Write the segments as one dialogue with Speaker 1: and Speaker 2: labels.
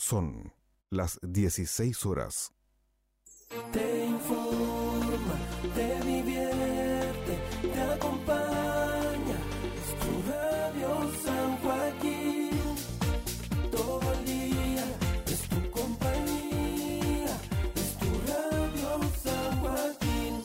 Speaker 1: Son las 16 horas.
Speaker 2: Te informa, te divierte, te acompaña. Es tu radio San Joaquín. Todo el día es tu compañía. Es tu radio San Joaquín.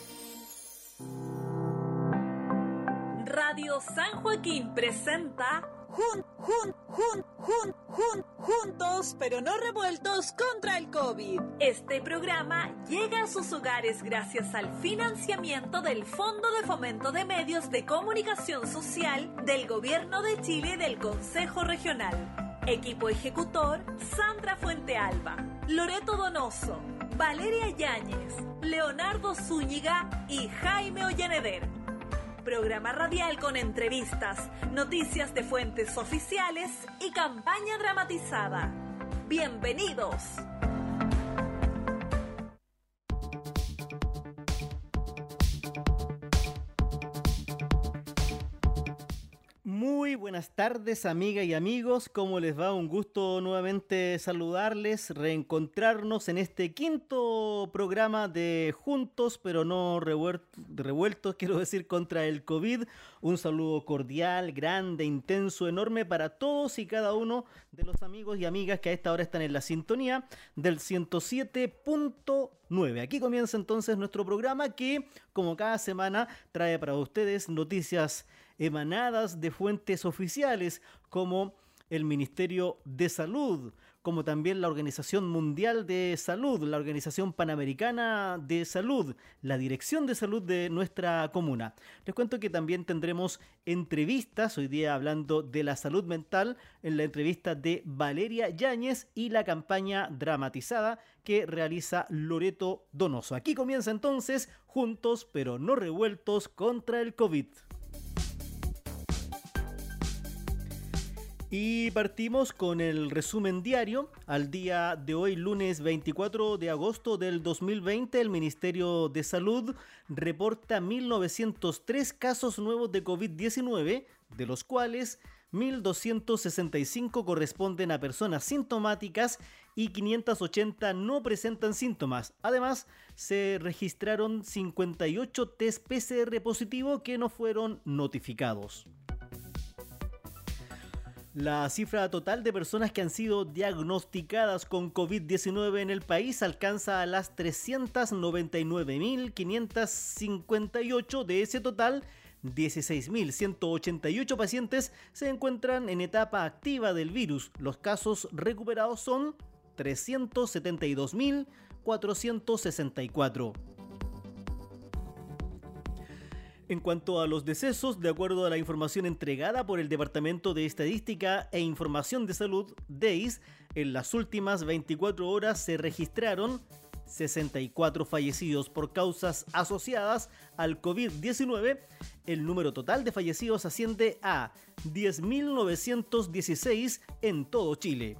Speaker 3: Radio San Joaquín presenta Jun, Jun, Jun, Jun, Jun, Juntos pero no revueltos contra el COVID. Este programa llega a sus hogares gracias al financiamiento del Fondo de Fomento de Medios de Comunicación Social del Gobierno de Chile y del Consejo Regional. Equipo ejecutor Sandra Fuente Alba, Loreto Donoso, Valeria Yáñez, Leonardo Zúñiga y Jaime Ollaneder programa radial con entrevistas, noticias de fuentes oficiales y campaña dramatizada. Bienvenidos.
Speaker 4: Buenas tardes, amigas y amigos. ¿Cómo les va? Un gusto nuevamente saludarles, reencontrarnos en este quinto programa de Juntos, pero no revueltos, quiero decir, contra el COVID. Un saludo cordial, grande, intenso, enorme para todos y cada uno de los amigos y amigas que a esta hora están en la sintonía del 107.9. Aquí comienza entonces nuestro programa que, como cada semana, trae para ustedes noticias emanadas de fuentes oficiales como el Ministerio de Salud, como también la Organización Mundial de Salud, la Organización Panamericana de Salud, la Dirección de Salud de nuestra comuna. Les cuento que también tendremos entrevistas, hoy día hablando de la salud mental, en la entrevista de Valeria Yáñez y la campaña dramatizada que realiza Loreto Donoso. Aquí comienza entonces, juntos pero no revueltos contra el COVID. Y partimos con el resumen diario. Al día de hoy, lunes 24 de agosto del 2020, el Ministerio de Salud reporta 1.903 casos nuevos de COVID-19, de los cuales 1.265 corresponden a personas sintomáticas y 580 no presentan síntomas. Además, se registraron 58 test PCR positivo que no fueron notificados. La cifra total de personas que han sido diagnosticadas con COVID-19 en el país alcanza a las 399.558. De ese total, 16.188 pacientes se encuentran en etapa activa del virus. Los casos recuperados son 372.464. En cuanto a los decesos, de acuerdo a la información entregada por el Departamento de Estadística e Información de Salud, DEIS, en las últimas 24 horas se registraron 64 fallecidos por causas asociadas al COVID-19. El número total de fallecidos asciende a 10.916 en todo Chile.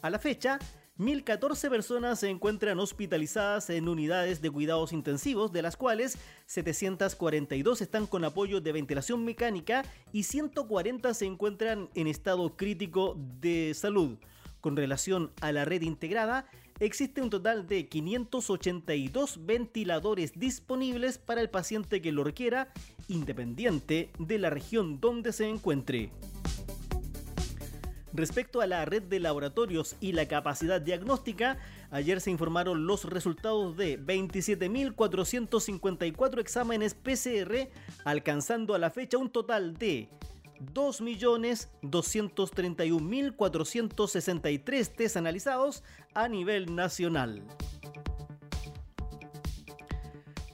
Speaker 4: A la fecha, 1.014 personas se encuentran hospitalizadas en unidades de cuidados intensivos, de las cuales 742 están con apoyo de ventilación mecánica y 140 se encuentran en estado crítico de salud. Con relación a la red integrada, existe un total de 582 ventiladores disponibles para el paciente que lo requiera, independiente de la región donde se encuentre. Respecto a la red de laboratorios y la capacidad diagnóstica, ayer se informaron los resultados de 27.454 exámenes PCR, alcanzando a la fecha un total de 2.231.463 test analizados a nivel nacional.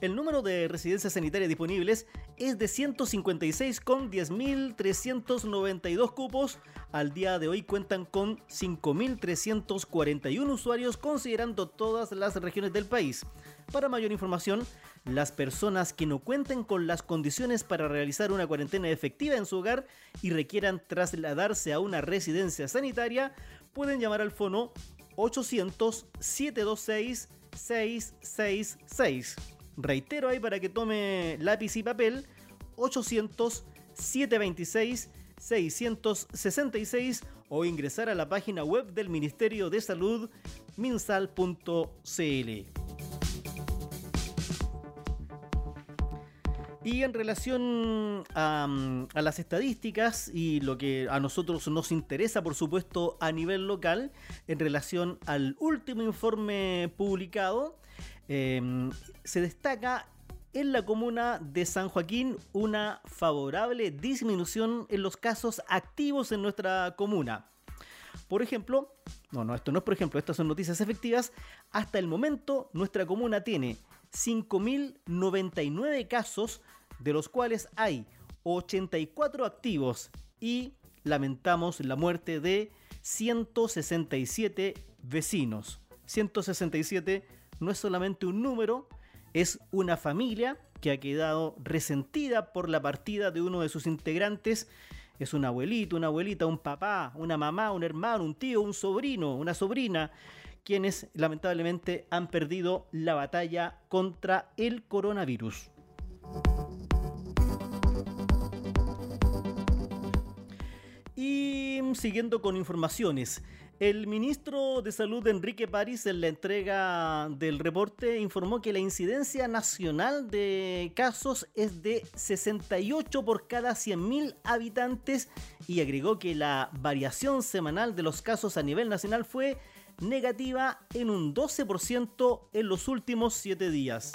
Speaker 4: El número de residencias sanitarias disponibles es de 156 con 10.392 cupos. Al día de hoy cuentan con 5.341 usuarios considerando todas las regiones del país. Para mayor información, las personas que no cuenten con las condiciones para realizar una cuarentena efectiva en su hogar y requieran trasladarse a una residencia sanitaria pueden llamar al fono 800 726 666. Reitero ahí para que tome lápiz y papel 800 726 666 o ingresar a la página web del Ministerio de Salud minsal.cl. Y en relación a, a, las estadísticas y lo que a nosotros nos interesa, por supuesto, a nivel local, en relación al último informe publicado, eh, se destaca en la comuna de San Joaquín una favorable disminución en los casos activos en nuestra comuna. Por ejemplo, no, no, esto no es por ejemplo, estas son noticias efectivas. Hasta el momento, nuestra comuna tiene 5.099 casos, de los cuales hay 84 activos y lamentamos la muerte de 167 vecinos. 167 no es solamente un número, es una familia que ha quedado resentida por la partida de uno de sus integrantes. Es un abuelito, una abuelita, un papá, una mamá, un hermano, un tío, un sobrino, una sobrina quienes lamentablemente han perdido la batalla contra el coronavirus. Y siguiendo con informaciones, el ministro de Salud Enrique París en la entrega del reporte informó que la incidencia nacional de casos es de 68 por cada 100.000 habitantes y agregó que la variación semanal de los casos a nivel nacional fue negativa en un 12% en los últimos 7 días.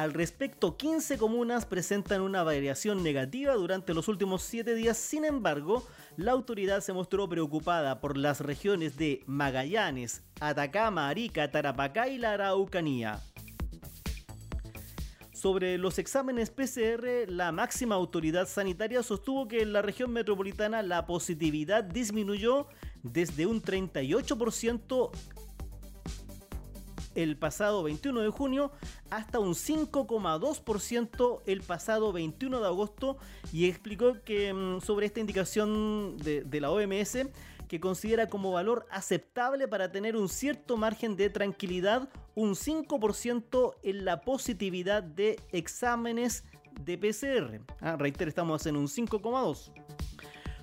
Speaker 4: Al respecto, 15 comunas presentan una variación negativa durante los últimos 7 días, sin embargo, la autoridad se mostró preocupada por las regiones de Magallanes, Atacama, Arica, Tarapacá y la Araucanía. Sobre los exámenes PCR, la máxima autoridad sanitaria sostuvo que en la región metropolitana la positividad disminuyó desde un 38% el pasado 21 de junio hasta un 5,2% el pasado 21 de agosto y explicó que mm, sobre esta indicación de, la OMS que considera como valor aceptable para tener un cierto margen de tranquilidad un 5% en la positividad de exámenes de PCR. Ah, estamos en un 5,2%.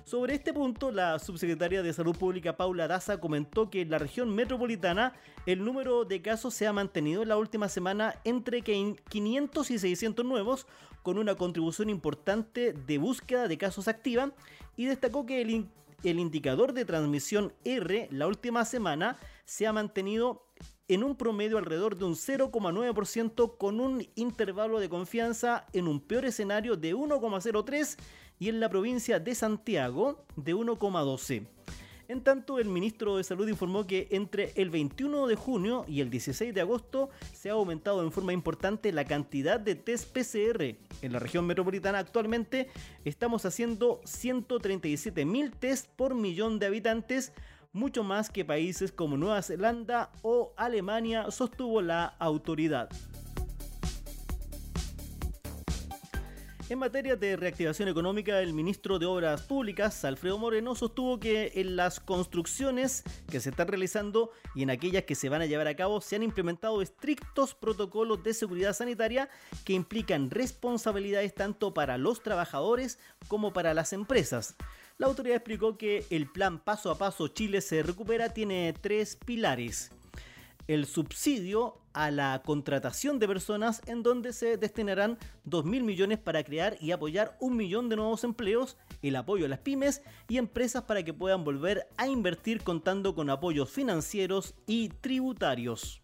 Speaker 4: Sobre este punto, la subsecretaria de Salud Pública Paula Daza comentó que en la región metropolitana el número de casos se ha mantenido en la última semana entre 500 y 600 nuevos, con una contribución importante de búsqueda de casos activa, y destacó que el, el indicador de transmisión R la última semana se ha mantenido en un promedio alrededor de un 0,9% con un intervalo de confianza en un peor escenario de 1,03 y en la provincia de Santiago de 1,12. En tanto, el ministro de Salud informó que entre el 21 de junio y el 16 de agosto se ha aumentado en forma importante la cantidad de test PCR. En la región metropolitana actualmente estamos haciendo 137 mil test por millón de habitantes, mucho más que países como Nueva Zelanda o Alemania, sostuvo la autoridad. En materia de reactivación económica, el ministro de Obras Públicas, Alfredo Moreno, sostuvo que en las construcciones que se están realizando y en aquellas que se van a llevar a cabo se han implementado estrictos protocolos de seguridad sanitaria que implican responsabilidades tanto para los trabajadores como para las empresas. La autoridad explicó que el plan Paso a Paso Chile se recupera tiene tres pilares el subsidio a la contratación de personas en donde se destinarán 2.000 millones para crear y apoyar un millón de nuevos empleos, el apoyo a las pymes y empresas para que puedan volver a invertir contando con apoyos financieros y tributarios.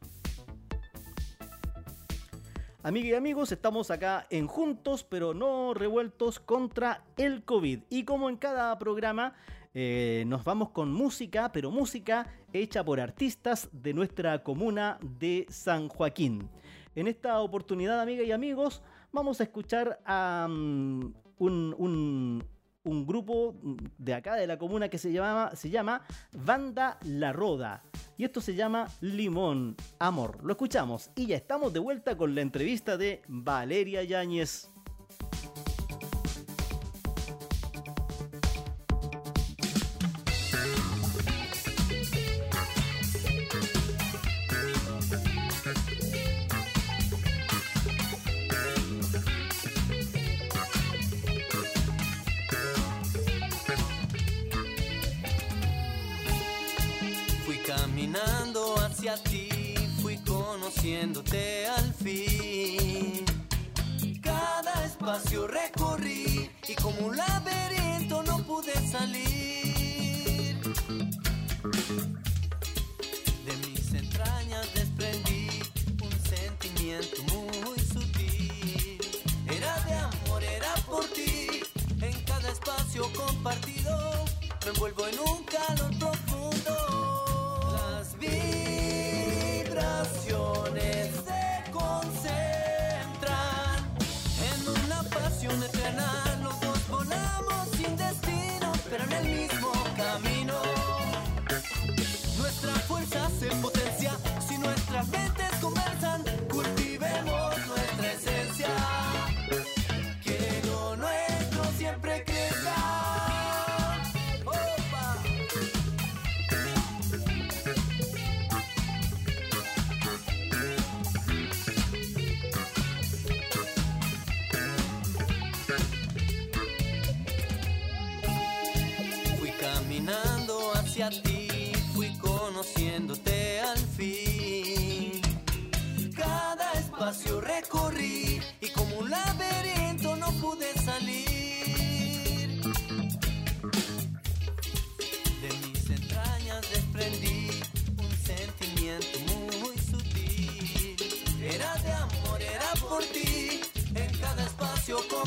Speaker 4: Amigas y amigos, estamos acá en Juntos pero no revueltos contra el COVID. Y como en cada programa, eh, nos vamos con música, pero música hecha por artistas de nuestra comuna de San Joaquín. En esta oportunidad, amigas y amigos, vamos a escuchar a um, un, un, grupo de acá de la comuna que se llama, se llama Banda La Roda. Y esto se llama Limón Amor. Lo escuchamos y ya estamos de vuelta con la entrevista de Valeria Yáñez.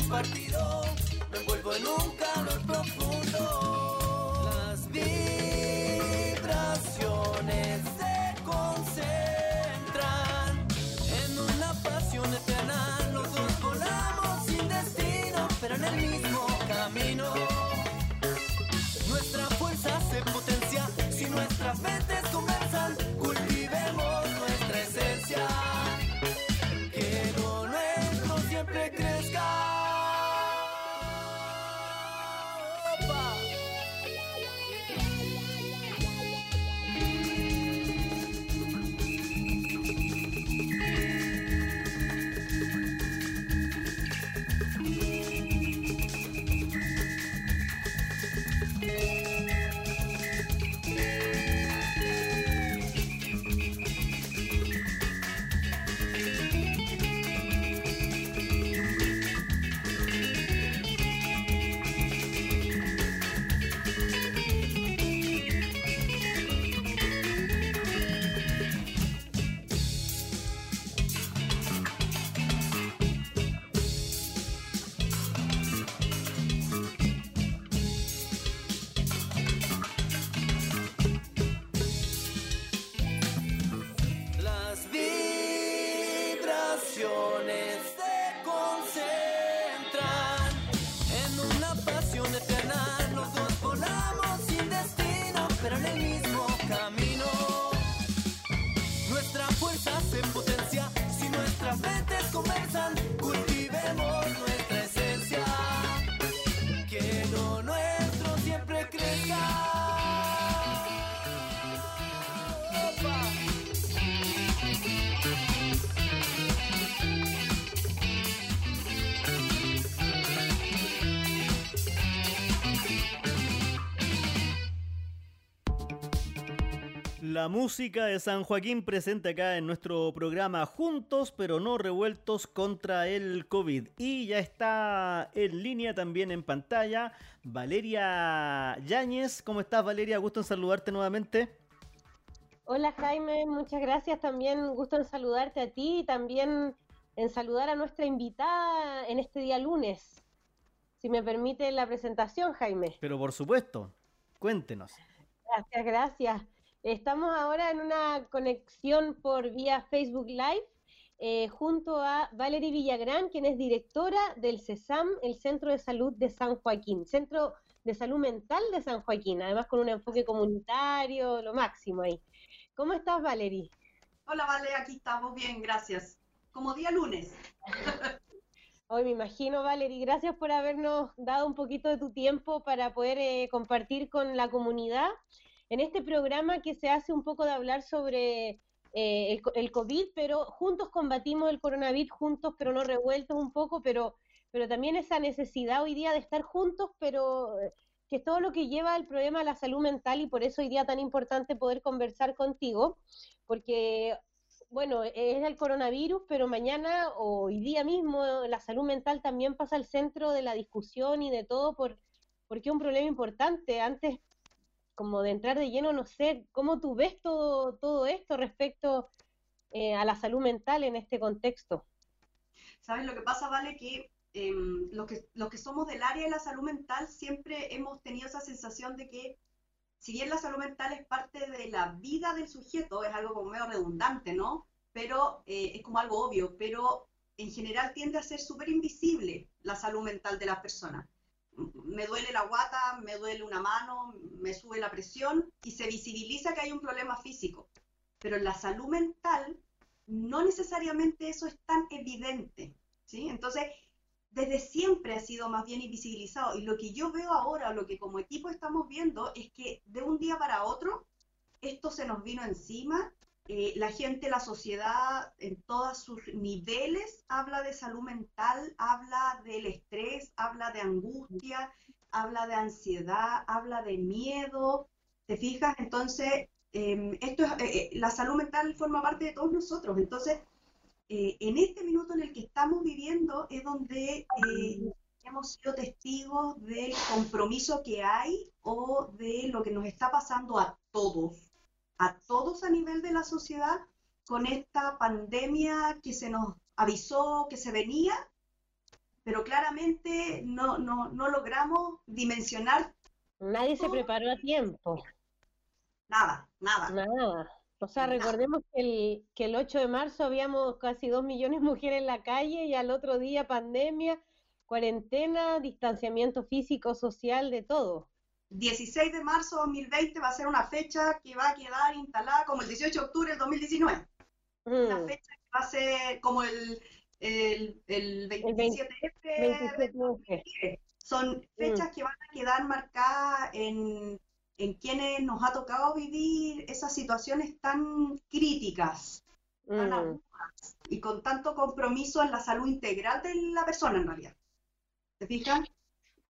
Speaker 2: Compartido me envuelvo en un
Speaker 4: La música de San Joaquín presente acá en nuestro programa Juntos pero no revueltos contra el COVID. Y ya está en línea también en pantalla Valeria Yáñez. ¿Cómo estás Valeria? Gusto en saludarte nuevamente.
Speaker 5: Hola Jaime, muchas gracias también. Gusto en saludarte a ti y también en saludar a nuestra invitada en este día lunes. Si me permite la presentación, Jaime.
Speaker 4: Pero por supuesto, cuéntenos.
Speaker 5: Gracias, gracias. Estamos ahora en una conexión por vía Facebook Live eh, junto a Valerie Villagrán, quien es directora del CESAM, el Centro de Salud de San Joaquín, Centro de Salud Mental de San Joaquín, además con un enfoque comunitario, lo máximo ahí. ¿Cómo estás, Valerie?
Speaker 6: Hola, Vale, aquí estamos bien, gracias. Como día lunes.
Speaker 5: Hoy me imagino, Valerie, gracias por habernos dado un poquito de tu tiempo para poder eh, compartir con la comunidad en este programa que se hace un poco de hablar sobre eh, el, co- el COVID, pero juntos combatimos el coronavirus, juntos pero no revueltos un poco, pero, pero también esa necesidad hoy día de estar juntos, pero que es todo lo que lleva el problema de la salud mental y por eso hoy día tan importante poder conversar contigo, porque bueno, es el coronavirus, pero mañana o hoy día mismo la salud mental también pasa al centro de la discusión y de todo por, porque es un problema importante. Antes, como de entrar de lleno, no sé, ¿cómo tú ves todo, todo esto respecto eh, a la salud mental en este contexto?
Speaker 6: ¿Sabes lo que pasa, Vale? Que, eh, los que los que somos del área de la salud mental siempre hemos tenido esa sensación de que si bien la salud mental es parte de la vida del sujeto, es algo como medio redundante, ¿no? Pero eh, es como algo obvio, pero en general tiende a ser súper invisible la salud mental de las personas. Me duele la guata, me duele una mano, me sube la presión y se visibiliza que hay un problema físico. Pero en la salud mental no necesariamente eso es tan evidente, ¿sí? Entonces, desde siempre ha sido más bien invisibilizado. Y lo que yo veo ahora, lo que como equipo estamos viendo, es que de un día para otro esto se nos vino encima. Eh, la gente, la sociedad, en todos sus niveles, habla de salud mental, habla del estrés, habla de angustia, habla de ansiedad, habla de miedo. ¿Te fijas? Entonces, em, esto es, eh, eh, la salud mental forma parte de todos nosotros. Entonces, en este minuto en el que estamos viviendo es donde hemos sido testigos del compromiso que hay o de lo que nos está pasando a todos, a todos a nivel de la sociedad con esta pandemia que se nos avisó que se venía, pero claramente no, no, no logramos dimensionar.
Speaker 5: Nadie se preparó a tiempo.
Speaker 6: Nada, nada.
Speaker 5: Nada. O sea, recordemos que el, que el 8 de marzo habíamos casi dos millones de mujeres en la calle y al otro día pandemia, cuarentena, distanciamiento físico, social, de todo.
Speaker 6: 16 de marzo de 2020 va a ser una fecha que va a quedar instalada como el 18 de octubre del 2019. Una
Speaker 5: Mm,
Speaker 6: fecha que va a ser como el, el, el 27F.
Speaker 5: 27F.
Speaker 6: Son fechas que van a quedar marcadas en, en quienes nos ha tocado vivir esas situaciones tan críticas, tan
Speaker 5: mm.
Speaker 6: agudas y con tanto compromiso en la salud integral de la persona en realidad. ¿Te fijas?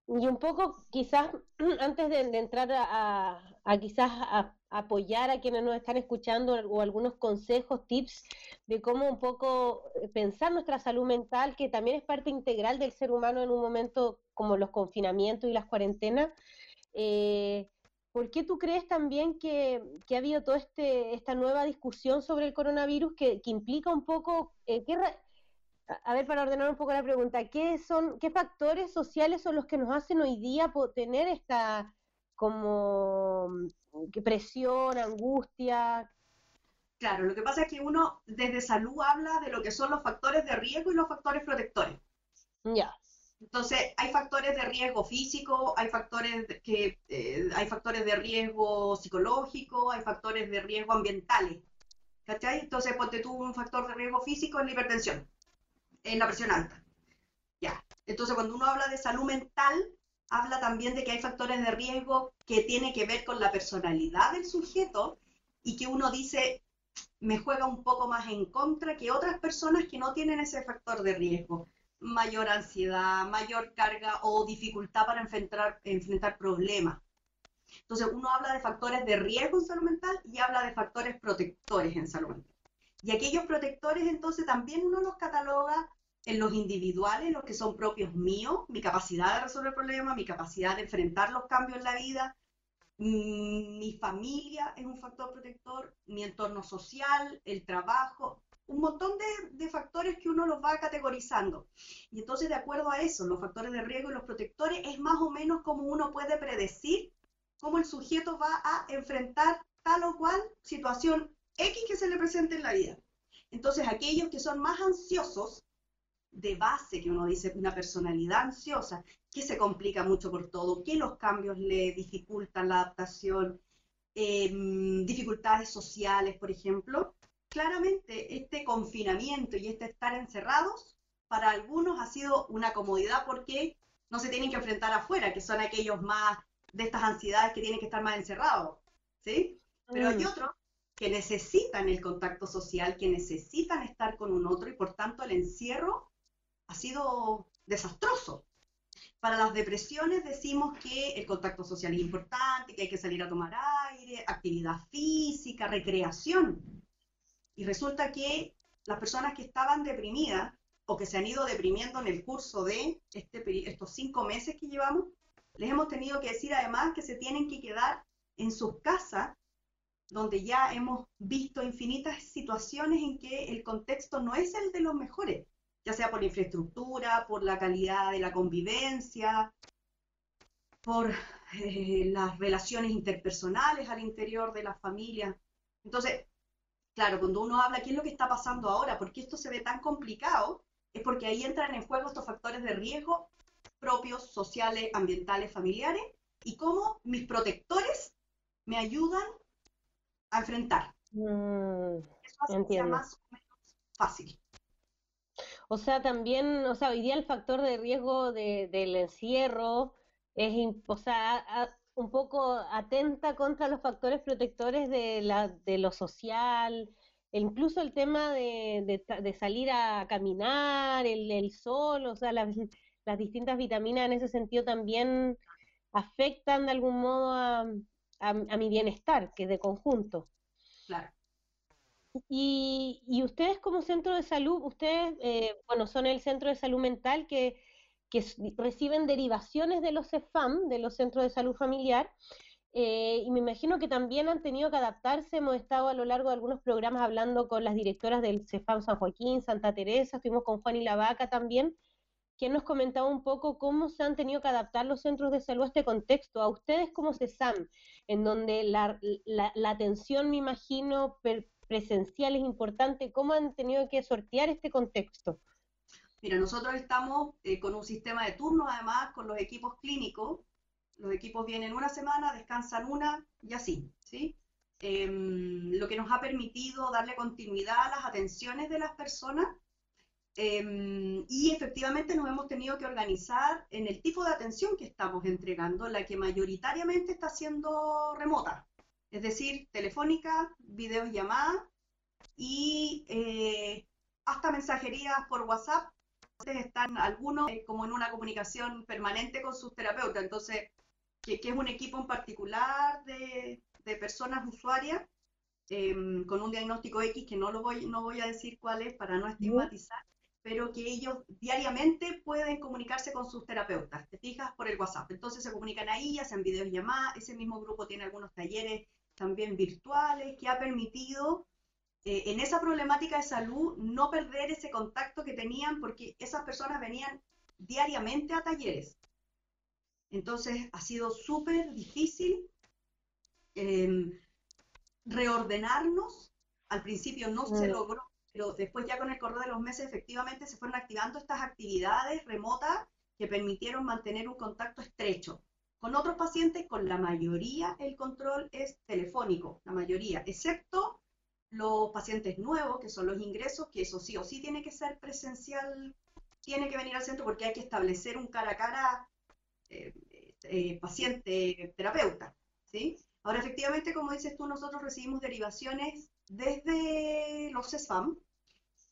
Speaker 5: Y un poco, quizás, antes de, entrar a, a- quizás a, apoyar a quienes nos están escuchando o algunos consejos, tips de cómo un poco eh, pensar nuestra salud mental, que también es parte integral del ser humano en un momento como los confinamientos y las cuarentenas. eh, ¿por qué tú crees también que, que ha habido toda este, esta nueva discusión sobre el coronavirus que, que implica un poco, eh, qué a- ver, para ordenar un poco la pregunta, ¿qué son, qué factores sociales son los que nos hacen hoy día tener esta como mm, presión, angustia?
Speaker 6: Claro, lo que pasa es que uno desde salud habla de lo que son los factores de riesgo y los factores protectores.
Speaker 5: Ya.
Speaker 6: Entonces, hay factores de riesgo físico, hay factores que eh, hay factores de riesgo psicológico, hay factores de riesgo ambientales. ¿Cachai? Entonces, ponte tú un factor de riesgo físico en la hipertensión, en la presión alta. Ya. Entonces, cuando uno habla de salud mental, habla también de que hay factores de riesgo que tienen que ver con la personalidad del sujeto y que uno dice, me juega un poco más en contra que otras personas que no tienen ese factor de riesgo mayor ansiedad, mayor carga o dificultad para enfrentar, enfrentar problemas. Entonces, uno habla de factores de riesgo en salud mental y habla de factores protectores en salud mental. Y aquellos protectores, entonces, también uno los cataloga en los individuales, los que son propios míos, mi capacidad de resolver problemas, mi capacidad de enfrentar los cambios en la vida, mm, mi familia es un factor protector, mi entorno social, el trabajo, un montón de, factores que uno los va categorizando. Y entonces, de acuerdo a eso, los factores de riesgo y los protectores, es más o menos como uno puede predecir cómo el sujeto va a enfrentar tal o cual situación X que se le presente en la vida. Entonces, aquellos que son más ansiosos, de base, que uno dice una personalidad ansiosa, que se complica mucho por todo, que los cambios le dificultan la adaptación, eh, dificultades sociales, por ejemplo, claramente este confinamiento y este estar encerrados, para algunos ha sido una comodidad porque no se tienen que enfrentar afuera, que son aquellos más de estas ansiedades que tienen que estar más encerrados, ¿sí? Pero hay
Speaker 5: Mm.
Speaker 6: otros que necesitan el contacto social, que necesitan estar con un otro y por tanto el encierro ha sido desastroso. Para las depresiones decimos que el contacto social es importante, que hay que salir a tomar aire, actividad física, recreación. Y resulta que las personas que estaban deprimidas o que se han ido deprimiendo en el curso de este, estos cinco meses que llevamos, les hemos tenido que decir además que se tienen que quedar en sus casas, donde ya hemos visto infinitas situaciones en que el contexto no es el de los mejores, ya sea por la infraestructura, por la calidad de la convivencia, por eh, las relaciones interpersonales al interior de la familia. Entonces, claro, cuando uno habla qué es lo que está pasando ahora, por qué esto se ve tan complicado, es porque ahí entran en juego estos factores de riesgo propios, sociales, ambientales, familiares, y cómo mis protectores me ayudan a enfrentar.
Speaker 5: Mm,
Speaker 6: Eso hace que sea más o menos fácil.
Speaker 5: O sea, también, o sea, hoy día el factor de riesgo de, del encierro es, o sea, un poco atenta contra los factores protectores de, la, de lo social, e incluso el tema de, de de salir a caminar, el, el sol, o sea, las, las distintas vitaminas en ese sentido también afectan de algún modo a, a, a mi bienestar, que es de conjunto.
Speaker 6: Claro.
Speaker 5: Y, y ustedes como centro de salud, ustedes, eh, bueno, son el centro de salud mental que, reciben derivaciones de los CEFAM, de los centros de salud familiar, eh, y me imagino que también han tenido que adaptarse. Hemos estado a lo largo de algunos programas hablando con las directoras del CEFAM San Joaquín, Santa Teresa, estuvimos con Juan y la Vaca también, que nos comentaba un poco cómo se han tenido que adaptar los centros de salud a este contexto, a ustedes como CESAM, en donde la atención, me imagino, per- presencial es importante, ¿cómo han tenido que sortear este contexto?
Speaker 6: Mira, nosotros estamos eh, con un sistema de turnos, además, con los equipos clínicos. Los equipos vienen una semana, descansan una y así, ¿sí? Em, lo que nos ha permitido darle continuidad a las atenciones de las personas em, y efectivamente nos hemos tenido que organizar en el tipo de atención que estamos entregando, la que mayoritariamente está siendo remota, es decir, telefónica, videollamadas y eh, hasta mensajerías por WhatsApp. Entonces están algunos eh, como en una comunicación permanente con sus terapeutas, entonces, que, que es un equipo en particular de, de personas usuarias em, con un diagnóstico X, que no lo voy, no voy a decir cuál es para no estigmatizar, pero que ellos diariamente pueden comunicarse con sus terapeutas, te fijas, por el WhatsApp. Entonces se comunican ahí, hacen videollamadas, ese mismo grupo tiene algunos talleres también virtuales que ha permitido eh, en esa problemática de salud no perder ese contacto que tenían porque esas personas venían diariamente a talleres. Entonces ha sido súper difícil em, reordenarnos. Al principio no se logró, pero después ya con el correr de los meses efectivamente se fueron activando estas actividades remotas que permitieron mantener un contacto estrecho. Con otros pacientes, con la mayoría, el control es telefónico, la mayoría, excepto los pacientes nuevos, que son los ingresos, que eso sí o sí tiene que ser presencial, tiene que venir al centro porque hay que establecer un cara a cara eh, eh, paciente-terapeuta, ¿sí? Ahora, efectivamente, como dices tú, nosotros recibimos derivaciones desde los CESFAM,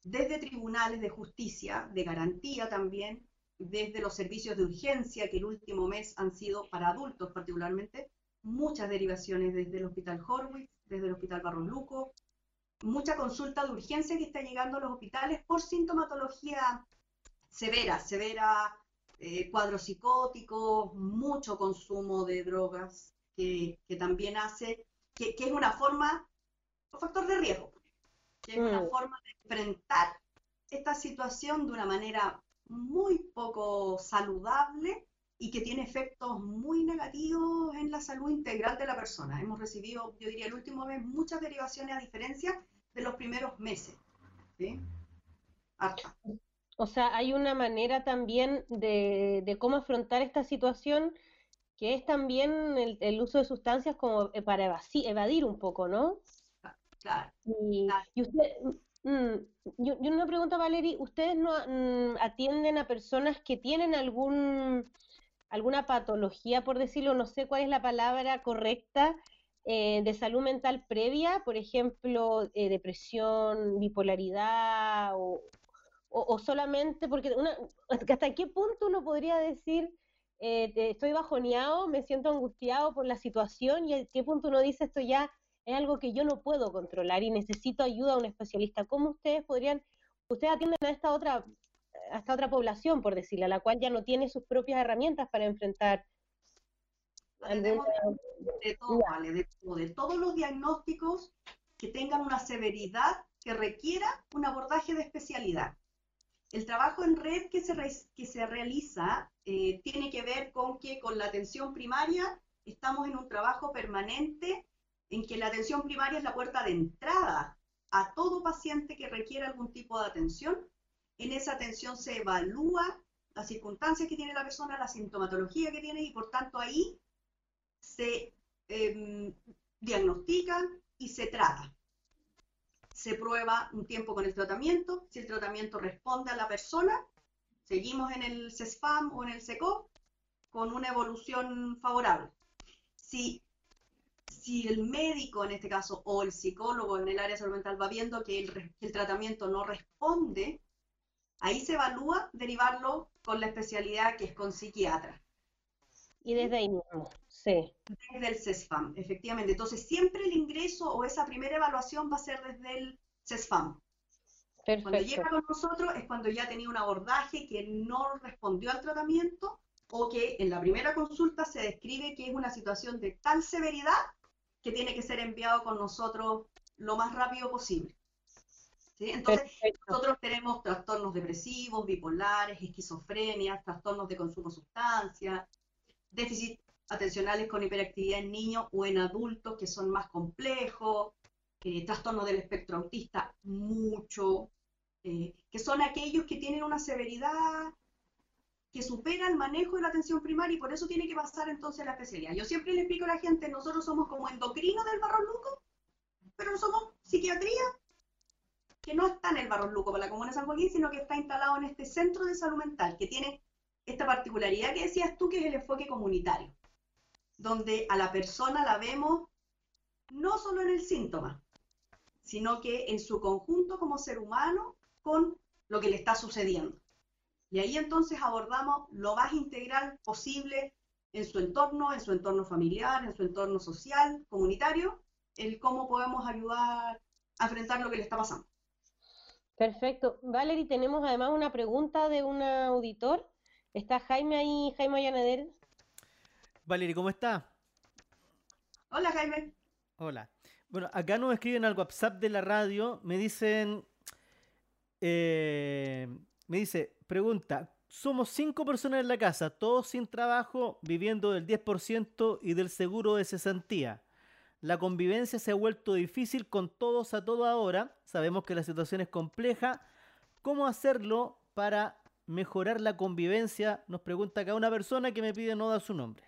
Speaker 6: desde tribunales de justicia, de garantía también, desde los servicios de urgencia, que el último mes han sido para adultos particularmente, muchas derivaciones desde el Hospital Horwitz, desde el Hospital Barros Luco, mucha consulta de urgencia que está llegando a los hospitales por sintomatología severa, severa, eh, cuadros psicóticos, mucho consumo de drogas, que, que también hace, que, que es una forma, un factor de riesgo, que es una
Speaker 5: Mm.
Speaker 6: forma de enfrentar esta situación de una manera muy poco saludable y que tiene efectos muy negativos en la salud integral de la persona. Hemos recibido, yo diría, el último mes muchas derivaciones a diferencia de los primeros meses. ¿sí? Harta.
Speaker 5: O sea, hay una manera también de, de cómo afrontar esta situación que es también el, el uso de sustancias como eh, para evadir un poco, ¿no?
Speaker 6: Claro.
Speaker 5: Y,
Speaker 6: Claro.
Speaker 5: y usted, mm, yo, yo una pregunta, Valerie, ¿ustedes no mm, atienden a personas que tienen algún, alguna patología, por decirlo, no sé cuál es la palabra correcta, eh, de salud mental previa, por ejemplo, eh, depresión, bipolaridad o, o, solamente, porque una, hasta qué punto uno podría decir, eh, estoy bajoneado, me siento angustiado por la situación, y a qué punto uno dice esto ya es algo que yo no puedo controlar y necesito ayuda a un especialista. ¿Cómo ustedes podrían, ustedes atienden a esta otra, a esta otra población, por decirlo, a la cual ya no tiene sus propias herramientas para enfrentar
Speaker 6: de, todo, de, todos los diagnósticos que tengan una severidad que requiera un abordaje de especialidad. El trabajo en red que se, que se realiza eh, tiene que ver con que con la atención primaria estamos en un trabajo permanente en que la atención primaria es la puerta de entrada a todo paciente que requiera algún tipo de atención. En esa atención se evalúa las circunstancias que tiene la persona, la sintomatología que tiene y por tanto ahí se em, diagnostica y se trata. Se prueba un tiempo con el tratamiento, si el tratamiento responde a la persona, seguimos en el CESFAM o en el SECO con una evolución favorable. Si, si el médico en este caso o el psicólogo en el área salud mental va viendo que el, el tratamiento no responde, ahí se evalúa derivarlo con la especialidad que es con psiquiatra.
Speaker 5: Y desde ahí mismo. Sí.
Speaker 6: Desde el CESFAM, efectivamente. Entonces, siempre el ingreso o esa primera evaluación va a ser desde el CESFAM. Perfecto. Cuando llega con nosotros es cuando ya tenía un abordaje que no respondió al tratamiento o que en la primera consulta se describe que es una situación de tal severidad que tiene que ser enviado con nosotros lo más rápido posible. ¿Sí? Entonces, nosotros tenemos trastornos depresivos, bipolares, esquizofrenia, trastornos de consumo de sustancias, déficit atencionales con hiperactividad en niños o en adultos que son más complejos, eh, trastornos del espectro autista mucho, eh, que son aquellos que tienen una severidad que supera el manejo de la atención primaria y por eso tiene que pasar entonces a la especialidad. Yo siempre le explico a la gente, nosotros somos como endocrinos del Barros Luco, pero no somos psiquiatría, que no está en el Barros Luco para la Comuna de San Joaquín, sino que está instalado en este centro de salud mental, que tiene esta particularidad que decías tú, que es el enfoque comunitario donde a la persona la vemos no solo en el síntoma, sino que en su conjunto como ser humano con lo que le está sucediendo. Y ahí entonces abordamos lo más integral posible en su entorno, en su entorno familiar, en su entorno social, comunitario, el cómo podemos ayudar a enfrentar lo que le está pasando.
Speaker 5: Perfecto. Valerie, tenemos además una pregunta de un auditor. ¿Está Jaime ahí, Jaime Allanadel?
Speaker 4: Valerie, ¿cómo está?
Speaker 6: Hola, Jaime.
Speaker 4: Hola. Bueno, acá nos escriben al WhatsApp de la radio, me dicen, eh, me dice, pregunta, somos cinco personas en la casa, todos sin trabajo, viviendo del 10% y del seguro de cesantía. La convivencia se ha vuelto difícil con todos a toda hora. Sabemos que la situación es compleja. ¿Cómo hacerlo para mejorar la convivencia? Nos pregunta acá una persona que me pide no dar su nombre.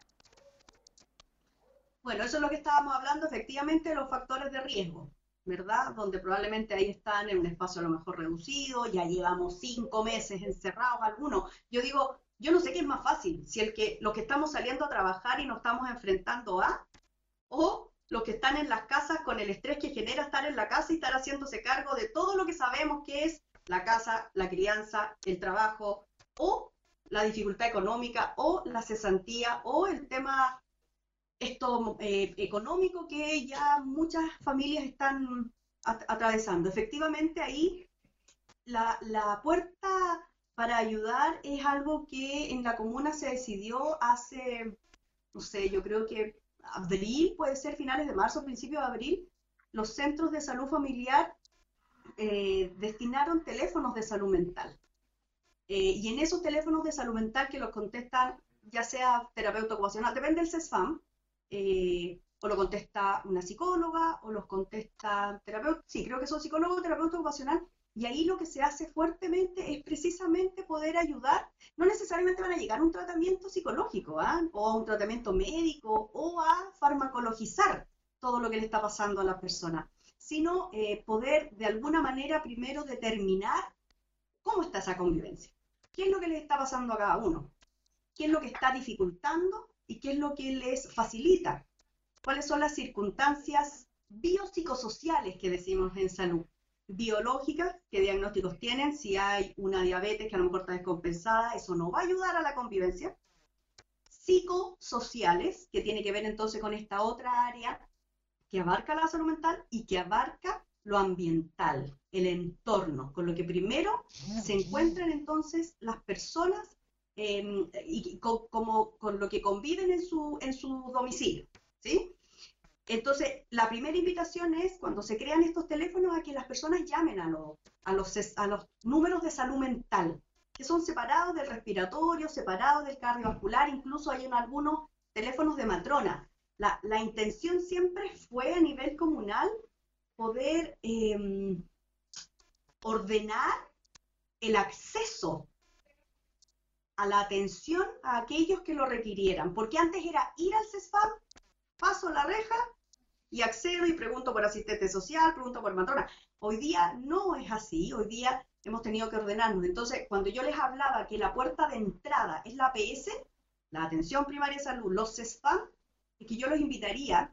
Speaker 6: Bueno, eso es lo que estábamos hablando efectivamente de los factores de riesgo, ¿verdad? Donde probablemente ahí están en un espacio a lo mejor reducido, ya llevamos cinco meses encerrados algunos. Yo digo, yo no sé qué es más fácil, si el que los que estamos saliendo a trabajar y nos estamos enfrentando a, o los que están en las casas con el estrés que genera estar en la casa y estar haciéndose cargo de todo lo que sabemos que es la casa, la crianza, el trabajo, o la dificultad económica, o la cesantía, o el tema esto eh, económico que ya muchas familias están atravesando. Efectivamente, ahí la, puerta para ayudar es algo que en la comuna se decidió hace, no sé, yo creo que abril, puede ser finales de marzo, principios de abril, los centros de salud familiar eh, destinaron teléfonos de salud mental. Eh, y en esos teléfonos de salud mental que los contestan ya sea terapeuta ocupacional, depende del CESFAM, eh, o lo contesta una psicóloga, o los contesta terapeuta, sí, creo que son psicólogos, terapeuta ocupacional, y ahí lo que se hace fuertemente es precisamente poder ayudar, no necesariamente van a llegar a un tratamiento psicológico, ¿ah? o a un tratamiento médico, o a farmacologizar todo lo que le está pasando a la persona, sino eh, poder de alguna manera primero determinar cómo está esa convivencia, qué es lo que le está pasando a cada uno, qué es lo que está dificultando y qué es lo que les facilita, cuáles son las circunstancias biopsicosociales que decimos en salud, biológicas, qué diagnósticos tienen, si hay una diabetes que a lo mejor está descompensada, eso no va a ayudar a la convivencia. Psicosociales, que tiene que ver entonces con esta otra área que abarca la salud mental y que abarca lo ambiental, el entorno, con lo que primero se encuentran entonces las personas eh, y con, lo que conviven en su, en su domicilio, ¿sí? Entonces, la primera invitación es cuando se crean estos teléfonos a que las personas llamen a, los, a, los, a los números de salud mental, que son separados del respiratorio, separados del cardiovascular, incluso hay en algunos teléfonos de matrona. La, la intención siempre fue a nivel comunal poder eh, ordenar el acceso a la atención a aquellos que lo requirieran, porque antes era ir al CESFAM, paso la reja y accedo y pregunto por asistente social, pregunto por matrona. Hoy día no es así, hoy día hemos tenido que ordenarnos. Entonces, cuando yo les hablaba que la puerta de entrada es la APS, la atención primaria de salud, los CESFAM, es que yo los invitaría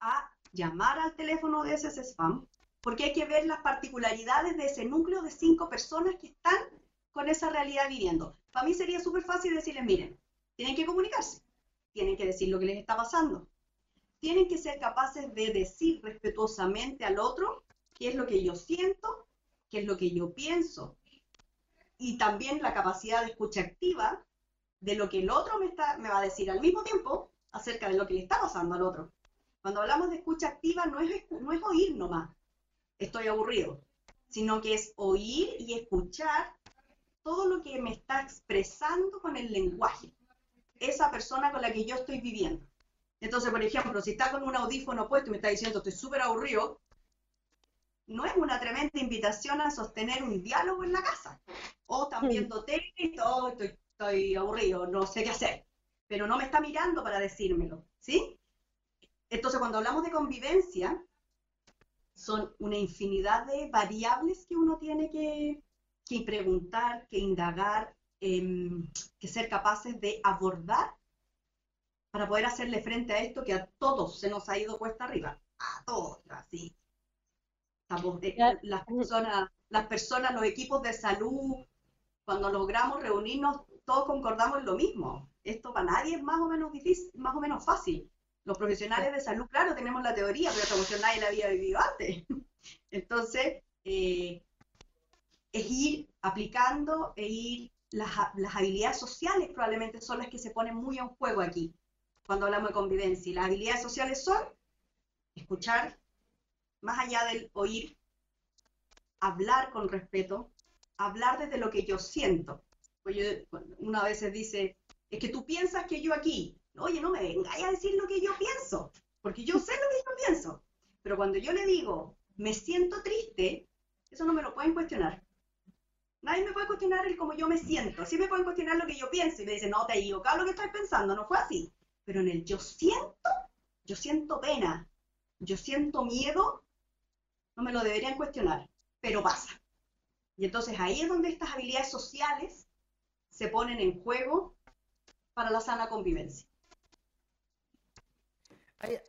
Speaker 6: a llamar al teléfono de ese CESFAM, porque hay que ver las particularidades de ese núcleo de cinco personas que están con esa realidad viviendo. Para mí sería súper fácil decirles, miren, tienen que comunicarse, tienen que decir lo que les está pasando, tienen que ser capaces de decir respetuosamente al otro qué es lo que yo siento, qué es lo que yo pienso. Y también la capacidad de escucha activa de lo que el otro me, va a decir al mismo tiempo acerca de lo que le está pasando al otro. Cuando hablamos de escucha activa no es, no es oír nomás, estoy aburrido, sino que es oír y escuchar todo lo que me está expresando con el lenguaje, esa persona con la que yo estoy viviendo. Entonces, por ejemplo, si está con un audífono puesto y me está diciendo estoy súper aburrido, no es una tremenda invitación a sostener un diálogo en la casa. O están viendo tele y todo, estoy, estoy aburrido, no sé qué hacer. Pero no me está mirando para decírmelo, ¿sí? Entonces, cuando hablamos de convivencia, son una infinidad de variables que uno tiene que, que preguntar, que indagar, eh, que ser capaces de abordar para poder hacerle frente a esto que a todos se nos ha ido cuesta arriba, a todos, así. Eh, las, personas, las personas, los equipos de salud, cuando logramos reunirnos, todos concordamos en lo mismo. Esto para nadie es más o menos difícil, más o menos fácil. Los profesionales de salud, claro, tenemos la teoría, pero esta cuestión nadie la había vivido antes. Entonces, eh, es ir aplicando e ir, las, las habilidades sociales probablemente son las que se ponen muy en juego aquí cuando hablamos de convivencia. Y las habilidades sociales son escuchar, más allá del oír, hablar con respeto, hablar desde lo que yo siento. Pues una vez dice, es que tú piensas que yo aquí, oye, no me vengáis a decir lo que yo pienso, porque yo sé lo que yo pienso. Pero cuando yo le digo, me siento triste, eso no me lo pueden cuestionar. Nadie me puede cuestionar el cómo yo me siento. Sí me pueden cuestionar lo que yo pienso y me dicen, no, te he equivocado lo que estás pensando, no fue así pero en el yo siento, yo siento pena, yo siento miedo, no me lo deberían cuestionar, pero pasa. Y entonces ahí es donde estas habilidades sociales se ponen en juego para la sana convivencia.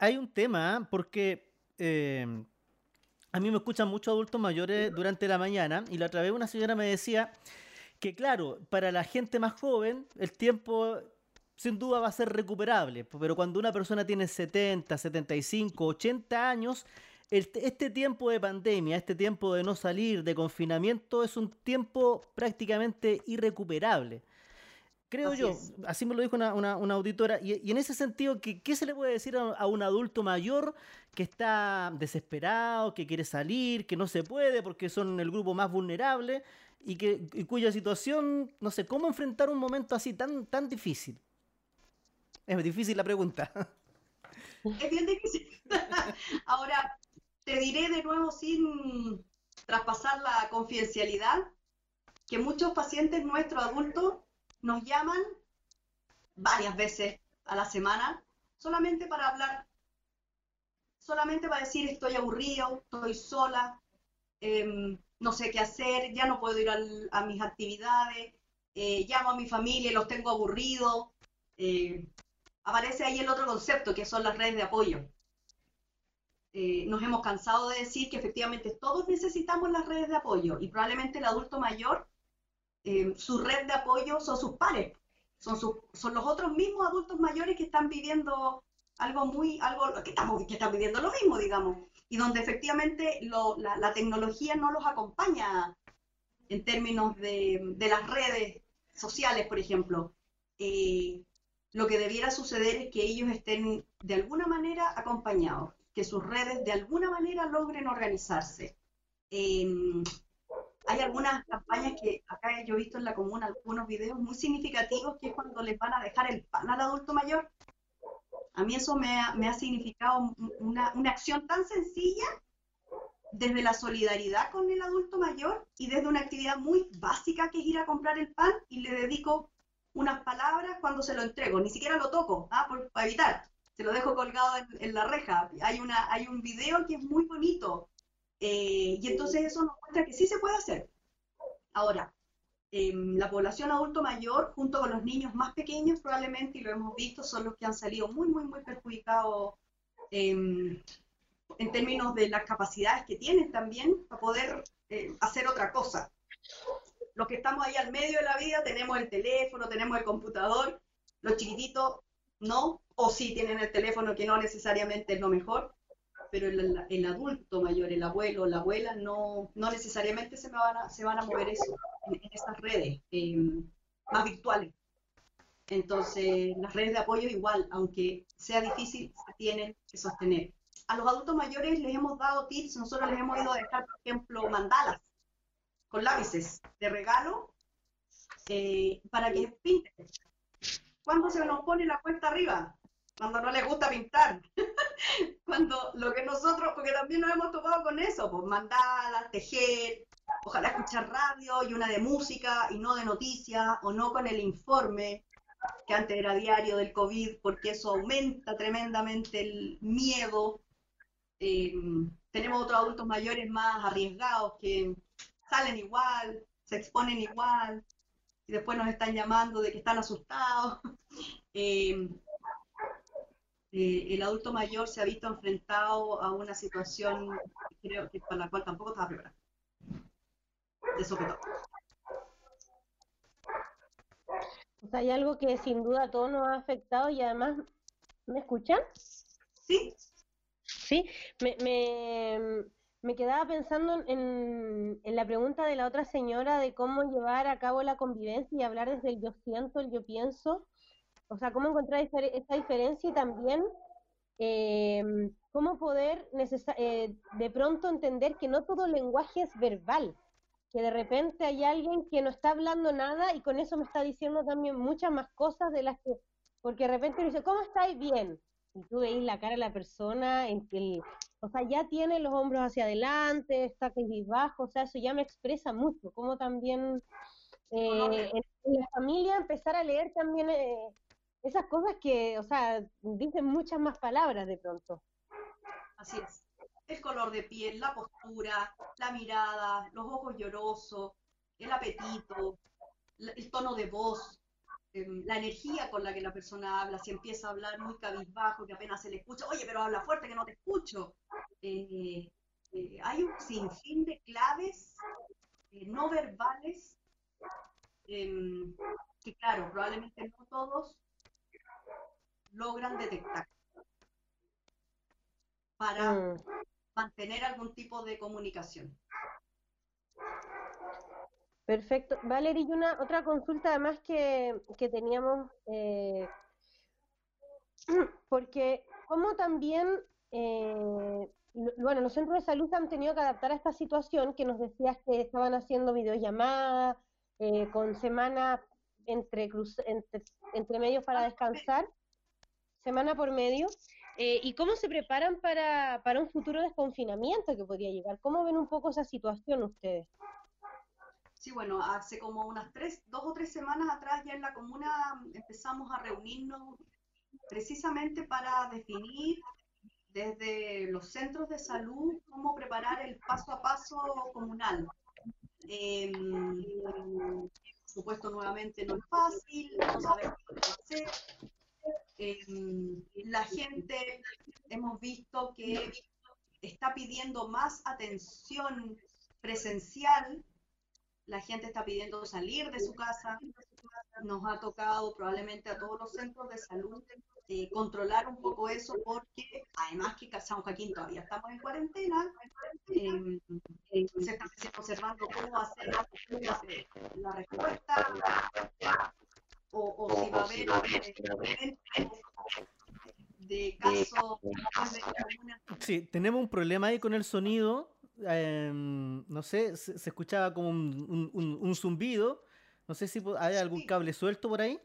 Speaker 4: Hay, un tema, ¿ah? porque eh, a mí me escuchan muchos adultos mayores durante la mañana y la otra vez una señora me decía que claro, para la gente más joven el tiempo sin duda va a ser recuperable, pero cuando una persona tiene 70, 75, 80 años, este tiempo de pandemia, este tiempo de no salir, de confinamiento, es un tiempo prácticamente irrecuperable. Creo yo, así me lo dijo una, auditora, y, en ese sentido, ¿qué, ¿qué, se le puede decir a, un adulto mayor que está desesperado, que quiere salir, que no se puede porque son el grupo más vulnerable y, que, y cuya situación, no sé, cómo enfrentar un momento así tan, tan difícil? Es difícil la pregunta.
Speaker 6: Es bien difícil. Ahora, te diré de nuevo sin traspasar la confidencialidad, que muchos pacientes nuestros adultos nos llaman varias veces a la semana solamente para hablar, solamente para decir estoy aburrido, estoy sola, em, no sé qué hacer, ya no puedo ir a mis actividades, eh, llamo a mi familia los tengo aburridos. Eh, aparece ahí el otro concepto, que son las redes de apoyo. eh, nos hemos cansado de decir que efectivamente todos necesitamos las redes de apoyo y probablemente el adulto mayor, eh, su red de apoyo son sus pares, son, son los otros mismos adultos mayores que están viviendo algo muy, algo que, estamos, que están viviendo lo mismo, digamos, y donde efectivamente lo, la, la, tecnología no los acompaña en términos de, de las redes sociales, por ejemplo. Eh, lo que debiera suceder es que ellos estén de alguna manera acompañados que sus redes de alguna manera logren organizarse. Eh, hay algunas campañas que acá yo he visto en la comuna, algunos videos muy significativos, que es cuando les van a dejar el pan al adulto mayor. A mí eso me ha, me ha significado una, una acción tan sencilla desde la solidaridad con el adulto mayor y desde una actividad muy básica que es ir a comprar el pan y le dedico unas palabras cuando se lo entrego, ni siquiera lo toco, ¿ah? Por, para evitar se lo dejo colgado en, en, la reja. Hay, una, hay un video que es muy bonito. Eh, y entonces eso nos muestra que sí se puede hacer. Ahora, eh, la población adulto mayor, junto con los niños más pequeños, probablemente, y lo hemos visto, son los que han salido muy, muy, muy perjudicados eh, en términos de las capacidades que tienen también para poder eh, hacer otra cosa. Los que estamos ahí al medio de la vida tenemos el teléfono, tenemos el computador, los chiquititos no, o sí tienen el teléfono que no necesariamente es lo mejor, pero el, el adulto mayor, el abuelo, la abuela, no, no necesariamente se, me van, a, se van a mover eso, en, en esas redes eh, más virtuales. Entonces, las redes de apoyo igual, aunque sea difícil, se tienen que sostener. A los adultos mayores les hemos dado tips, nosotros les hemos ido a dejar, por ejemplo, mandalas con lápices de regalo eh, para que pinten. ¿Cuándo se nos pone la cuenta arriba? Cuando no les gusta pintar. Cuando lo que nosotros, porque también nos hemos topado con eso, pues mandalas, tejer, ojalá escuchar radio y una de música y no de noticias, o no con el informe, que antes era diario del COVID, porque eso aumenta tremendamente el miedo. Eh, tenemos otros adultos mayores más arriesgados que salen igual, se exponen igual, y después nos están llamando de que están asustados. Eh, eh, el adulto mayor se ha visto enfrentado a una situación, creo que para la cual tampoco estaba preparado. De sopetón.
Speaker 5: Sea, hay algo que sin duda a todos nos ha afectado y además, ¿me escuchan?
Speaker 6: Sí.
Speaker 5: Sí, me, me, me quedaba pensando en, en, la pregunta de la otra señora de cómo llevar a cabo la convivencia y hablar desde el yo siento, el yo pienso. O sea, cómo encontrar difer esta diferencia y también eh, cómo poder eh, de pronto entender que no todo lenguaje es verbal, que de repente hay alguien que no está hablando nada y con eso me está diciendo también muchas más cosas de las que, porque de repente dice, ¿cómo estáis? Bien. Y tú veis la cara de la persona, en que el, o sea, ya tiene los hombros hacia adelante, está bajo, o sea, eso ya me expresa mucho, como también eh, en, en, la familia empezar a leer también eh, esas cosas que, o sea, dicen muchas más palabras de pronto.
Speaker 6: Así es. El color de piel, la postura, la mirada, los ojos llorosos, el apetito, el tono de voz, eh, la energía con la que la persona habla, si empieza a hablar muy cabizbajo, que apenas se le escucha, oye, pero habla fuerte que no te escucho. Eh, eh, hay un sinfín de claves no verbales em, que, claro, probablemente no todos logran detectar para mm. mantener algún tipo de comunicación.
Speaker 5: Perfecto. Valeria, y una otra consulta además que, que teníamos, eh, porque como también, eh, bueno, los centros de salud han tenido que adaptar a esta situación que nos decías que estaban haciendo videollamadas eh, con semanas entre, entre, entre medios para descansar semana por medio. Eh, ¿Y cómo se preparan para, para un futuro desconfinamiento que podría llegar? ¿Cómo ven un poco esa situación ustedes?
Speaker 6: Sí, bueno, hace como unas tres, dos o tres semanas atrás ya en la comuna empezamos a reunirnos precisamente para definir desde los centros de salud cómo preparar el paso a paso comunal. Eh, por supuesto, nuevamente no es fácil, no sabemos hacer, eh, la gente hemos visto que está pidiendo más atención presencial, la gente está pidiendo salir de su casa, nos ha tocado probablemente a todos los centros de salud eh, controlar un poco eso porque además que San Joaquín todavía estamos en cuarentena, eh, se está observando cómo hacer la respuesta o, o si va a haber eh, de casos
Speaker 4: Sí, tenemos un problema ahí con el sonido. em, no sé, se, se escuchaba como un, un- un- un zumbido. No sé si hay algún cable suelto por ahí.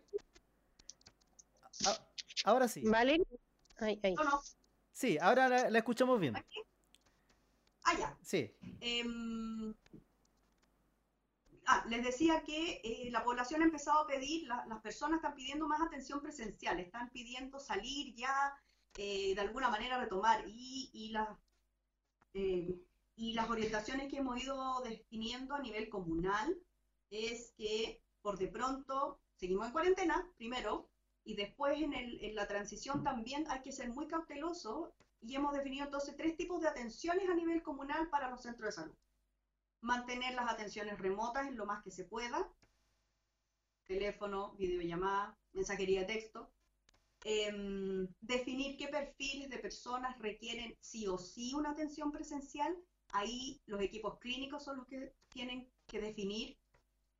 Speaker 4: Ah, ahora sí.
Speaker 5: ¿Vale? Ay, ay.
Speaker 6: no, no,
Speaker 4: Sí, ahora la, la escuchamos bien.
Speaker 6: aquí. Ah, ya.
Speaker 4: Sí.
Speaker 6: Em, ah, les decía que eh, la población ha empezado a pedir, la- las personas están pidiendo más atención presencial, están pidiendo salir ya, eh, de alguna manera retomar y, eh, y las orientaciones que hemos ido definiendo a nivel comunal es que por de pronto seguimos en cuarentena, primero, y después en, el- en la transición también hay que ser muy cauteloso y hemos definido entonces tres tipos de atenciones a nivel comunal para los centros de salud. Mantener las atenciones remotas lo más que se pueda, teléfono, videollamada, mensajería de texto. Em, definir qué perfiles de personas requieren sí o sí una atención presencial. Ahí los equipos clínicos son los que tienen que definir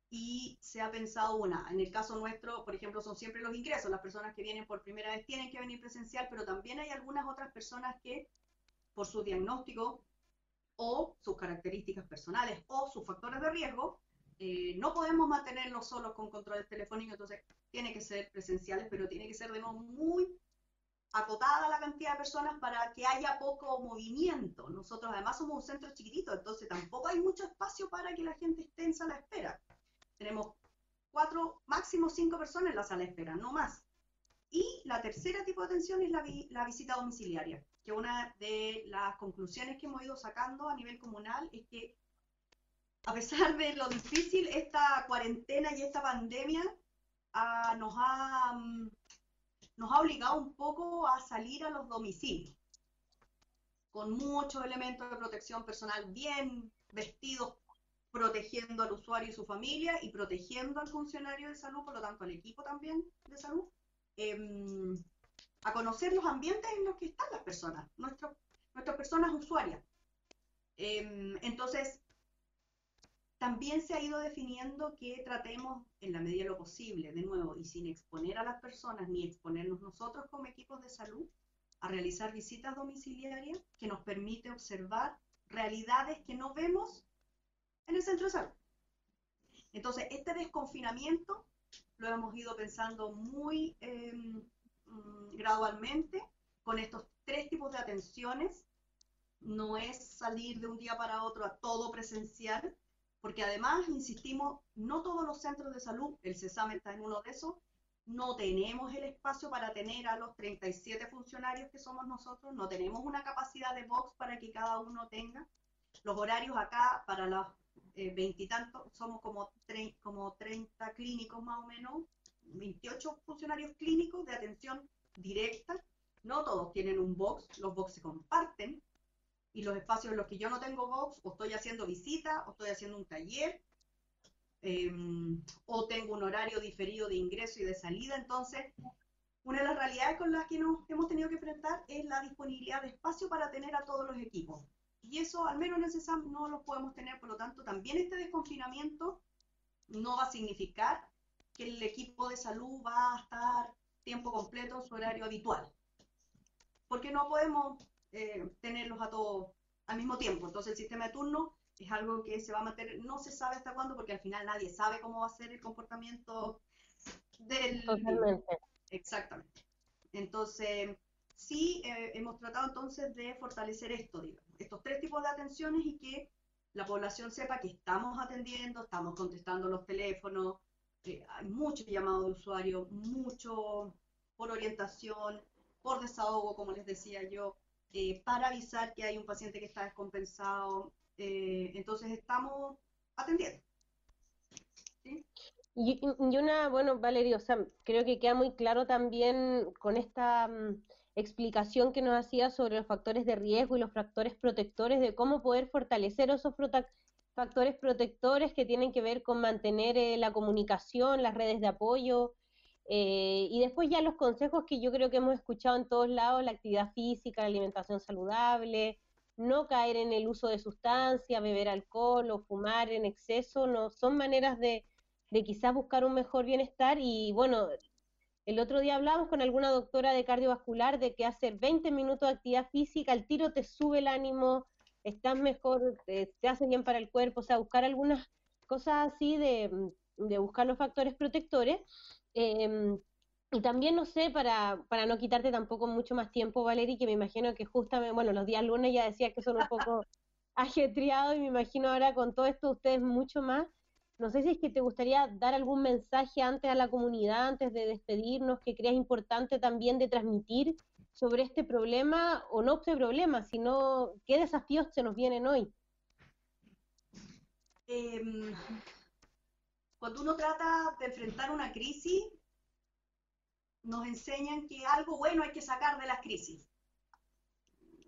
Speaker 6: y se ha pensado una. En el caso nuestro, por ejemplo, son siempre los ingresos. Las personas que vienen por primera vez tienen que venir presencial, pero también hay algunas otras personas que, por su diagnóstico o sus características personales o sus factores de riesgo, eh, no podemos mantenerlos solos con controles telefónicos, entonces tiene que ser presenciales, pero tiene que ser de nuevo muy acotada la cantidad de personas para que haya poco movimiento. Nosotros además somos un centro chiquitito, entonces tampoco hay mucho espacio para que la gente esté en sala de espera. Tenemos cuatro, máximo cinco personas en la sala de espera, no más. Y la tercera tipo de atención es la, vi- la visita domiciliaria, que una de las conclusiones que hemos ido sacando a nivel comunal es que a pesar de lo difícil, esta cuarentena y esta pandemia ah, nos, ha, mm, nos ha obligado un poco a salir a los domicilios, con muchos elementos de protección personal bien vestidos, protegiendo al usuario y su familia y protegiendo al funcionario de salud, por lo tanto al equipo también de salud, em, a conocer los ambientes en los que están las personas, nuestros- nuestras personas usuarias. Em, entonces, también se ha ido definiendo que tratemos en la medida de lo posible, de nuevo, y sin exponer a las personas ni exponernos nosotros como equipos de salud, a realizar visitas domiciliarias que nos permite observar realidades que no vemos en el centro de salud. Entonces, este desconfinamiento lo hemos ido pensando muy eh, mm, gradualmente con estos tres tipos de atenciones. No es salir de un día para otro a todo presencial, porque además, insistimos, no todos los centros de salud, el CESAM está en uno de esos, no tenemos el espacio para tener a los 37 funcionarios que somos nosotros, no tenemos una capacidad de box para que cada uno tenga. Los horarios acá para los eh, veintitantos, somos como, tre- como 30 clínicos más o menos, 28 funcionarios clínicos de atención directa. No todos tienen un box, los box se comparten, y los espacios en los que yo no tengo box, o estoy haciendo visita, o estoy haciendo un taller, eh, o tengo un horario diferido de ingreso y de salida. Entonces, una de las realidades con las que nos hemos tenido que enfrentar es la disponibilidad de espacio para tener a todos los equipos. Y eso, al menos en el CESAM, no lo podemos tener. Por lo tanto, también este desconfinamiento no va a significar que el equipo de salud va a estar tiempo completo en su horario habitual. Porque no podemos eh, tenerlos a todos al mismo tiempo. Entonces el sistema de turno es algo que se va a mantener, no se sabe hasta cuándo, porque al final nadie sabe cómo va a ser el comportamiento del.
Speaker 5: Totalmente.
Speaker 6: Exactamente. Entonces, sí eh, hemos tratado entonces de fortalecer esto, digamos, estos tres tipos de atenciones y que la población sepa que estamos atendiendo, estamos contestando los teléfonos, hay muchos llamados de usuario, mucho por orientación, por desahogo, como les decía yo, eh, para avisar que hay un paciente que está descompensado. eh, entonces estamos atendiendo.
Speaker 5: Y, una, bueno, Valeria, o sea, creo que queda muy claro también con esta, mm, explicación que nos hacía sobre los factores de riesgo y los factores protectores, de cómo poder fortalecer esos factores protectores que tienen que ver con mantener eh, la comunicación, las redes de apoyo, eh, y después ya los consejos que yo creo que hemos escuchado en todos lados, la actividad física, la alimentación saludable, no caer en el uso de sustancias, beber alcohol o fumar en exceso, no son maneras de, de quizás buscar un mejor bienestar y bueno, el otro día hablamos con alguna doctora de cardiovascular de que hacer 20 minutos de actividad física, el tiro te sube el ánimo, estás mejor, te, hace bien para el cuerpo, o sea, buscar algunas cosas así de, de buscar los factores protectores. Em, y también, no sé, para, para no quitarte tampoco mucho más tiempo, Valerie, que me imagino que justamente, bueno, los días lunes ya decía que son un poco ajetreados y me imagino ahora con todo esto ustedes mucho más. No sé si es que te gustaría dar algún mensaje antes a la comunidad, antes de despedirnos, que creas importante también de transmitir sobre este problema, o no este problema, sino qué desafíos se nos vienen hoy.
Speaker 6: Em, cuando uno trata de enfrentar una crisis, nos enseñan que algo bueno hay que sacar de las crisis.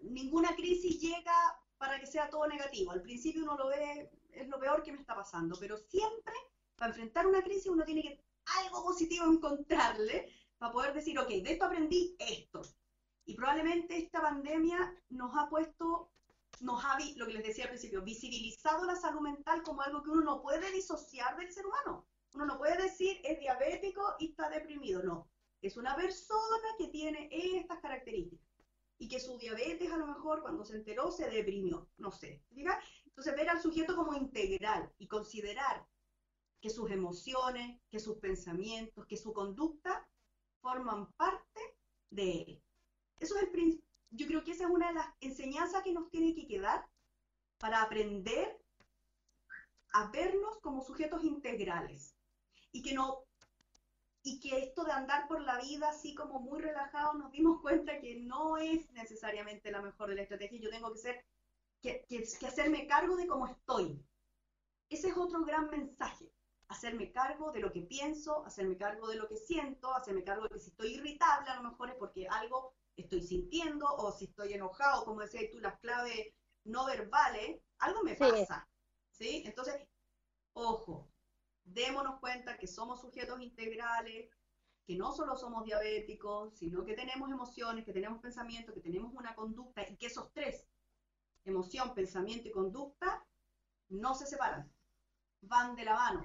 Speaker 6: Ninguna crisis llega para que sea todo negativo. Al principio uno lo ve es lo peor que me está pasando, pero siempre para enfrentar una crisis uno tiene que algo positivo encontrarle para poder decir, ok, de esto aprendí esto. Y probablemente esta pandemia nos ha puesto, nos ha, lo que les decía al principio, visibilizado la salud mental como algo que uno no puede disociar del ser humano. Uno no puede decir es diabético y está deprimido, no. Es una persona que tiene estas características y que su diabetes a lo mejor cuando se enteró se deprimió, no sé. Entonces, ver al sujeto como integral y considerar que sus emociones, que sus pensamientos, que su conducta forman parte de él. Eso es el yo creo que esa es una de las enseñanzas que nos tiene que quedar para aprender a vernos como sujetos integrales y que no y que esto de andar por la vida así como muy relajado nos dimos cuenta que no es necesariamente la mejor de la estrategia. Yo tengo que ser que, hacerme cargo de cómo estoy. Ese es otro gran mensaje. Hacerme cargo de lo que pienso, hacerme cargo de lo que siento, hacerme cargo de que si estoy irritable a lo mejor es porque algo estoy sintiendo o si estoy enojado, como decías tú, las claves no verbales, algo me pasa. ¿Sí? Entonces, ojo, démonos cuenta que somos sujetos integrales, que no solo somos diabéticos, sino que tenemos emociones, que tenemos pensamientos, que tenemos una conducta y que esos tres emoción, pensamiento y conducta, no se separan, van de la mano.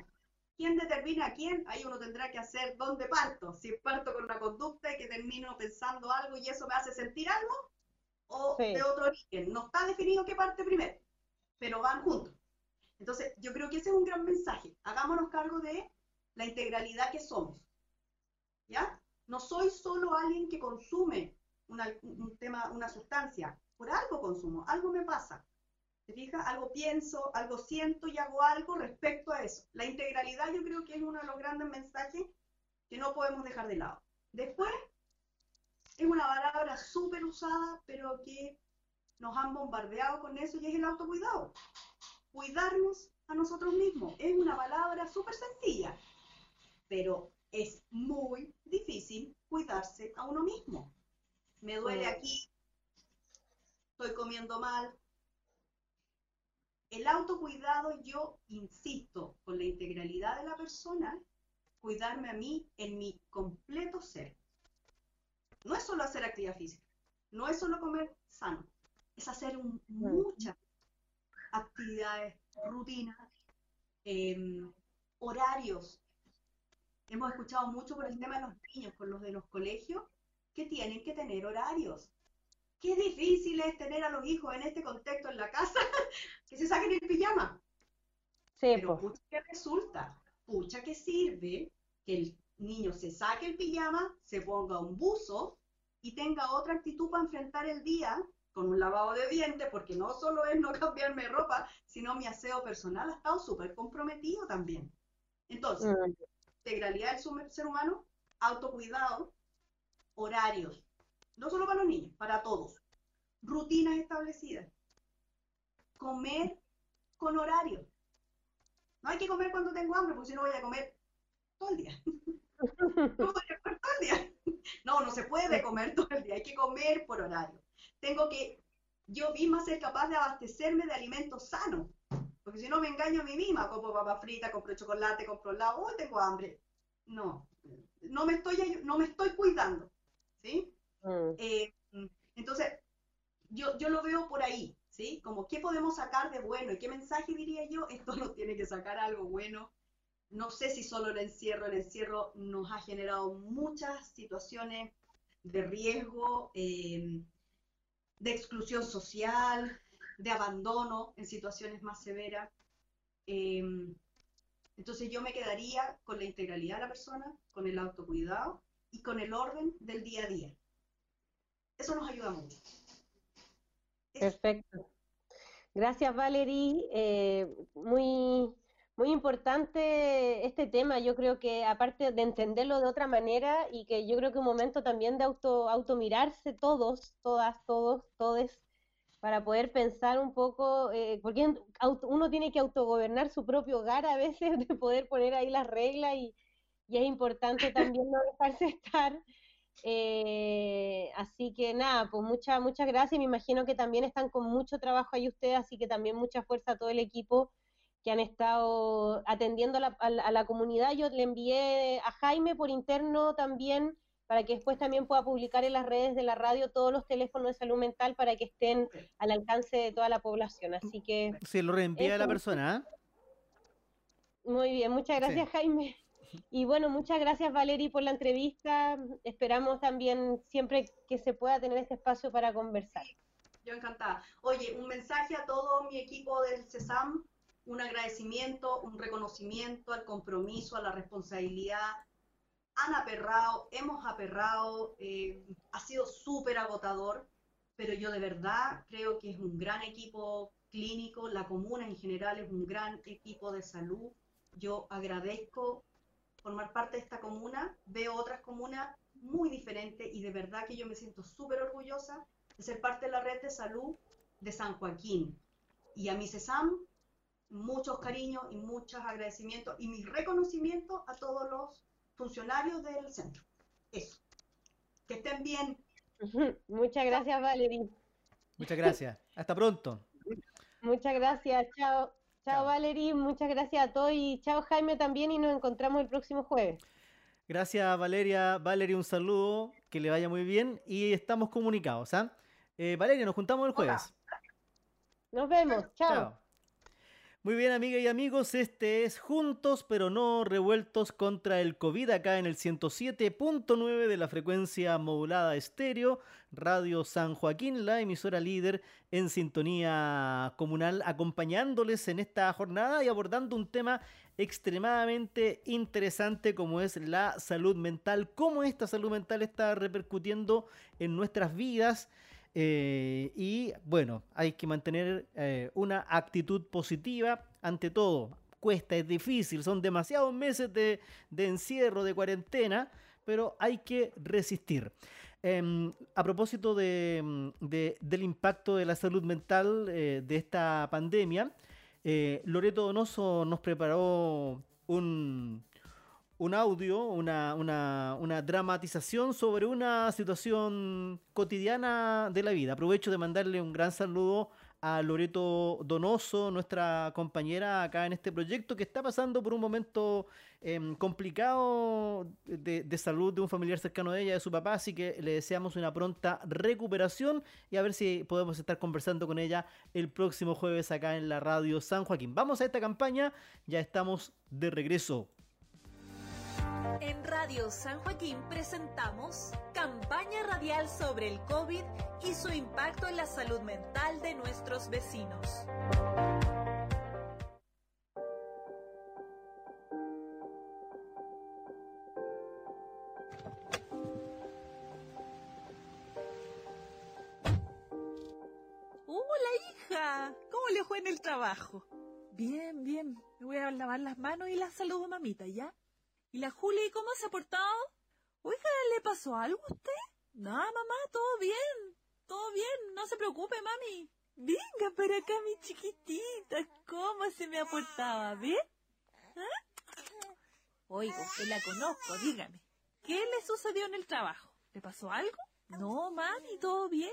Speaker 6: ¿Quién determina a quién? Ahí uno tendrá que hacer dónde parto. Si parto con una conducta y que termino pensando algo y eso me hace sentir algo, o de otro origen. No está definido qué parte primero, pero van juntos. Entonces, yo creo que ese es un gran mensaje. Hagámonos cargo de la integralidad que somos. ¿Ya? No soy solo alguien que consume un tema, una sustancia por algo consumo, algo me pasa. ¿Te fijas? Algo pienso, algo siento y hago algo respecto a eso. La integralidad yo creo que es uno de los grandes mensajes que no podemos dejar de lado. Después, es una palabra súper usada, pero que nos han bombardeado con eso y es el autocuidado. Cuidarnos a nosotros mismos. Es una palabra súper sencilla, pero es muy difícil cuidarse a uno mismo. Me duele aquí, estoy comiendo mal. El autocuidado, yo insisto, con la integralidad de la persona, cuidarme a mí en mi completo ser. No es solo hacer actividad física, no es solo comer sano, es hacer muchas actividades, rutinas, em, horarios. Hemos escuchado mucho por el tema de los niños, con los de los colegios, que tienen que tener horarios qué difícil es tener a los hijos en este contexto en la casa, que se saquen el pijama. Sí, Pero pucha que resulta, pucha que sirve que el niño se saque el pijama, se ponga un buzo y tenga otra actitud para enfrentar el día con un lavado de dientes, porque no solo es no cambiarme ropa, sino mi aseo personal ha estado súper comprometido también. Entonces, mm. integralidad del ser humano, autocuidado, horarios, no solo para los niños, para todos. Rutinas establecidas. Comer con horario. No hay que comer cuando tengo hambre, porque si no voy a comer todo el día. no voy a comer todo el día. No, no se puede comer todo el día, hay que comer por horario. Tengo que yo misma ser capaz de abastecerme de alimentos sanos, porque si no me engaño a mí misma, compro papa frita, compro chocolate, compro helado, hoy tengo hambre. No, no me estoy, no me estoy cuidando, ¿sí?
Speaker 5: Mm.
Speaker 6: Eh, entonces, yo, yo lo veo por ahí, ¿sí? Como, ¿qué podemos sacar de bueno? ¿Y qué mensaje diría yo? Esto nos tiene que sacar algo bueno. No sé si solo el encierro, el encierro nos ha generado muchas situaciones de riesgo, eh, de exclusión social, de abandono en situaciones más severas. Eh, entonces yo me quedaría con la integralidad de la persona, con el autocuidado y con el orden del día a día. Eso nos ayuda mucho.
Speaker 5: Perfecto. Gracias, Valerie. Eh, muy, muy importante este tema. Yo creo que aparte de entenderlo de otra manera y que yo creo que un momento también de auto, automirarse todos, todas, todos, todes, para poder pensar un poco, eh, porque uno tiene que autogobernar su propio hogar a veces, de poder poner ahí las reglas y es importante también no dejarse estar. Eh, así que nada, pues muchas, muchas gracias. Me imagino que también están con mucho trabajo ahí ustedes, así que también mucha fuerza a todo el equipo que han estado atendiendo a la, a la- a la comunidad. Yo le envié a Jaime por interno también para que después también pueda publicar en las redes de la radio todos los teléfonos de salud mental para que estén al alcance de toda la población. Así que
Speaker 4: Se lo reenvía a la persona, ¿ah?
Speaker 5: muy bien, muchas gracias Jaime. Y bueno, muchas gracias Valerie por la entrevista. Esperamos también siempre que se pueda tener este espacio para conversar.
Speaker 6: Yo encantada. Oye, un mensaje a todo mi equipo del CESAM, un agradecimiento, un reconocimiento al compromiso, a la responsabilidad. Han aperrado, hemos aperrado, eh, ha sido súper agotador, pero yo de verdad creo que es un gran equipo clínico, la comuna en general es un gran equipo de salud. Yo agradezco formar parte de esta comuna, veo otras comunas muy diferentes y de verdad que yo me siento súper orgullosa de ser parte de la red de salud de San Joaquín. Y a mi CESAM, muchos cariños y muchos agradecimientos y mi reconocimiento a todos los funcionarios del centro. Eso. Que estén bien.
Speaker 5: Muchas gracias Valerie.
Speaker 4: Muchas gracias. Hasta pronto.
Speaker 5: Muchas gracias. Chao. Chao. Valerie, muchas gracias a todos y chao Jaime también y nos encontramos el próximo jueves.
Speaker 4: Gracias, Valeria. Valeria, un saludo. Que le vaya muy bien. Y estamos comunicados, ¿ah? Eh, Valeria, nos juntamos el jueves.
Speaker 5: Nos vemos. Chao.
Speaker 4: Chao. Muy bien, amigas y amigos, este es Juntos pero no revueltos contra el COVID acá en el 107.9 de la frecuencia modulada estéreo, Radio San Joaquín, la emisora líder en sintonía comunal, acompañándoles en esta jornada y abordando un tema extremadamente interesante como es la salud mental, cómo esta salud mental está repercutiendo en nuestras vidas. Eh, y bueno, hay que mantener eh, una actitud positiva ante todo. Cuesta, es difícil, son demasiados meses de, encierro, de cuarentena, pero hay que resistir. Em, a propósito de, de- del impacto de la salud mental eh, de esta pandemia, Loreto Donoso nos preparó un, un audio, una, una- una dramatización sobre una situación cotidiana de la vida. Aprovecho de mandarle un gran saludo a Loreto Donoso, nuestra compañera acá en este proyecto, que está pasando por un momento em, complicado de, de salud de un familiar cercano de ella, de su papá, así que le deseamos una pronta recuperación y a ver si podemos estar conversando con ella el próximo jueves acá en la radio San Joaquín. Vamos a esta campaña, ya estamos de regreso.
Speaker 7: En Radio San Joaquín presentamos campaña radial sobre el COVID y su impacto en la salud mental de nuestros vecinos. Hola hija, ¿cómo le fue en el trabajo? Bien, bien. Me voy a lavar las manos y la saludo mamita, ¿ya? ¿Y la Juli cómo se ha portado? Oiga, ¿le pasó algo a usted? No, mamá, todo bien. Todo bien, no se preocupe, mami. Venga para acá, mi chiquitita. ¿Cómo se me ha portado? ¿Bien? ¿Ah? Oiga, usted la conozco, dígame. ¿Qué le sucedió en el trabajo?
Speaker 3: ¿Le pasó algo? No, mami, todo bien.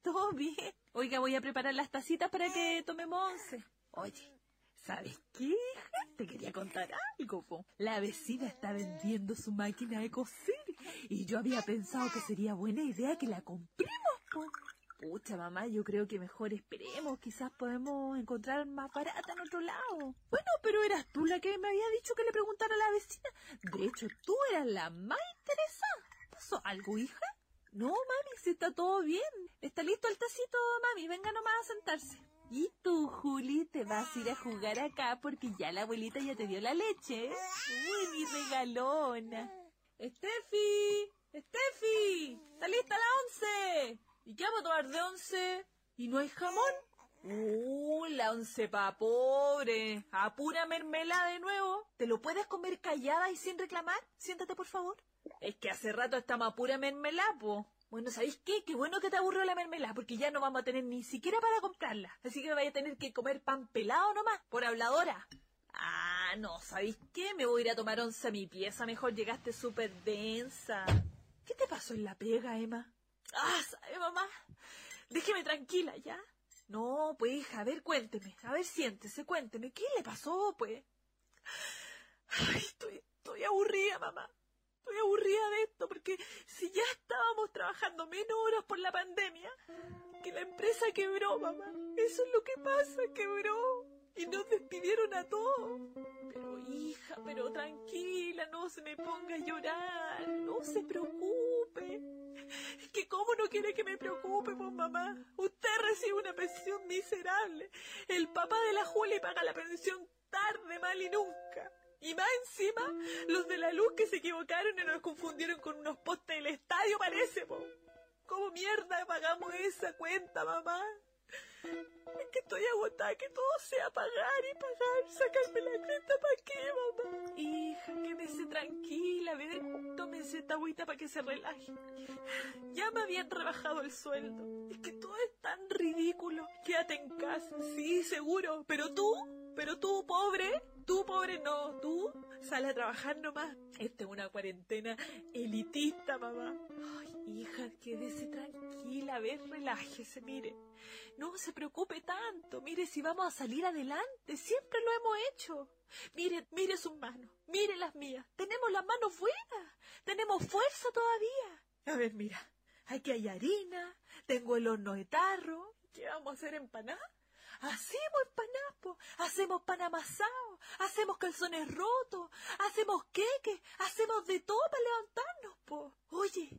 Speaker 3: Todo bien. Oiga, voy a preparar las tacitas para que tomemos once. Oye, ¿sabes qué? Te quería contar algo, po. La vecina está vendiendo su máquina de coser y yo había pensado que sería buena idea que la compremos, po. Pucha, mamá, yo creo que mejor esperemos. Quizás podemos encontrar más barata en otro lado. Bueno, pero eras tú la que me había dicho que le preguntara a la vecina. De hecho, tú eras la más interesada. ¿Pasó algo, hija? No, mami, si está todo bien. Está listo el tacito, mami. Venga nomás a sentarse. Y tú, Juli, te vas a ir a jugar acá porque ya la abuelita ya te dio la leche. Uy, mi regalona. ¡Estefi! ¡Estefi! ¿Está lista la once? ¿Y qué vamos a tomar de once? ¿Y no hay jamón? Uh, la once pa' pobre. A pura mermelada de nuevo. ¿Te lo puedes comer callada y sin reclamar? Siéntate, por favor. Es que hace rato estamos a pura mermelada, po. Bueno, ¿sabéis qué? Qué bueno que te aburrió la mermelada, porque ya no vamos a tener ni siquiera para comprarla. Así que vaya a tener que comer pan pelado nomás, por habladora. Ah, no, ¿sabéis qué? Me voy a ir a tomar once a mi pieza. Mejor llegaste súper densa. ¿Qué te pasó en la pega, Emma? Ah, ¿sabe, mamá? Déjeme tranquila, ¿ya? No, pues, hija, a ver, cuénteme. A ver, siéntese, cuénteme. ¿Qué le pasó, pues? Ay, estoy, estoy aburrida, mamá. Estoy aburrida de esto porque si ya estábamos trabajando menos horas por la pandemia, que la empresa quebró, mamá. Eso es lo que pasa, quebró. Y nos despidieron a todos. Pero hija, pero tranquila, no se me ponga a llorar, no se preocupe. Que cómo no quiere que me preocupe, pues mamá. Usted recibe una pensión miserable. El papá de la Julia paga la pensión tarde, mal y nunca. Y más encima, los de la luz que se equivocaron y nos confundieron con unos postes del estadio, parece, po. ¿Cómo mierda pagamos esa cuenta, mamá? Es que estoy agotada, que todo sea pagar y pagar, sacarme la cuenta, ¿para qué, mamá? Hija, quédese tranquila, a ver, tómese esta agüita para que se relaje. Ya me habían rebajado el sueldo. Es que todo es tan ridículo. Quédate en casa, sí, seguro. Pero tú, pero tú, pobre, tú, pobre, no, tú, sale a trabajar nomás. Esta es una cuarentena elitista, mamá. Ay, hija, quédese tranquila, a ver, relájese, mire. No se preocupe tanto, mire si vamos a salir adelante, siempre lo hemos hecho. Mire, mire sus manos, mire las mías, tenemos las manos buenas, tenemos fuerza todavía. A ver, mira, aquí hay harina, tengo el horno de tarro, ¿qué vamos a hacer empanadas? Hacemos empanadas, hacemos pan amasado, hacemos calzones rotos, hacemos queques, hacemos de todo para levantarnos, po. Oye,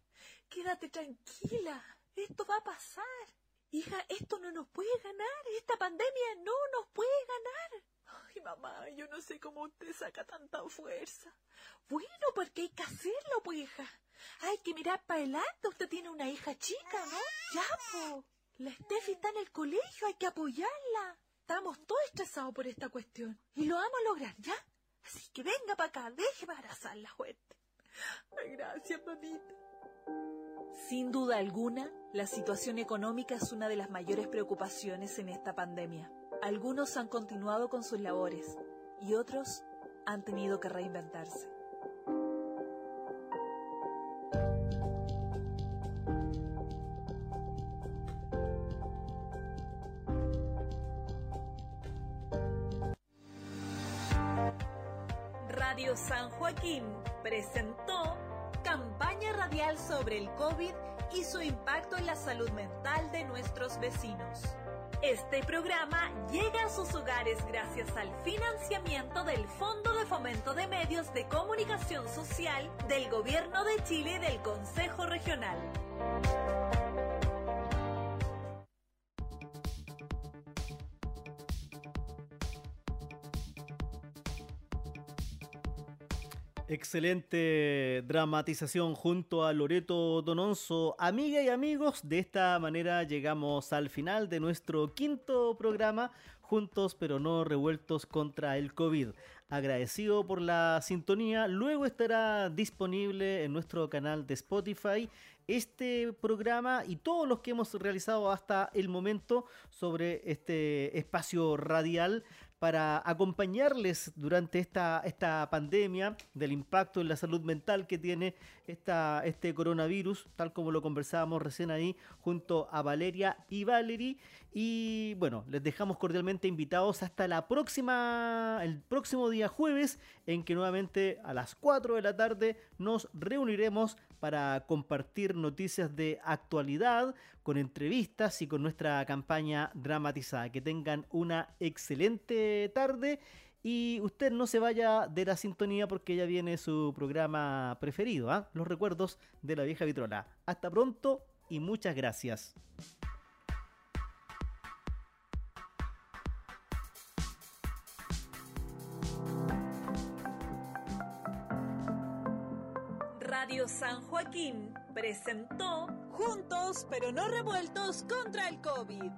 Speaker 3: quédate tranquila, esto va a pasar. Hija, esto no nos puede ganar, esta pandemia no nos puede ganar. Ay, mamá, yo no sé cómo usted saca tanta fuerza. Bueno, porque hay que hacerlo, pues, hija. Hay que mirar para adelante. Usted tiene una hija chica, ¿no? Ya, po. La Steffi está en el colegio, hay que apoyarla. Estamos todos estresados por esta cuestión. Y lo vamos a lograr, ¿ya? Así que venga para acá, déjeme abrazarla fuerte. Ay, gracias, mamita. Sin duda alguna, la situación económica es una de las mayores preocupaciones en esta pandemia. Algunos han continuado con sus labores y otros han tenido que reinventarse. San Joaquín presentó campaña radial sobre el COVID y su impacto en la salud mental de nuestros vecinos. Este programa llega a sus hogares gracias al financiamiento del Fondo de Fomento de Medios de Comunicación Social del Gobierno de Chile y del Consejo Regional.
Speaker 4: Excelente dramatización junto a Loreto Dononzo. Amiga y amigos, de esta manera llegamos al final de nuestro quinto programa, juntos pero no revueltos contra el COVID. Agradecido por la sintonía, luego estará disponible en nuestro canal de Spotify este programa y todos los que hemos realizado hasta el momento sobre este espacio radial para acompañarles durante esta, esta pandemia del impacto en la salud mental que tiene esta, este coronavirus, tal como lo conversábamos recién ahí junto a Valeria y Valerie. Y bueno, les dejamos cordialmente invitados hasta la próxima, el próximo día jueves, en que nuevamente a las 4 de la tarde nos reuniremos para compartir noticias de actualidad, con entrevistas y con nuestra campaña dramatizada. Que tengan una excelente tarde y usted no se vaya de la sintonía porque ya viene su programa preferido, ¿ah? Los recuerdos de la vieja vitrola. Hasta pronto y muchas gracias.
Speaker 3: Radio San Joaquín presentó Juntos pero no revueltos contra el COVID.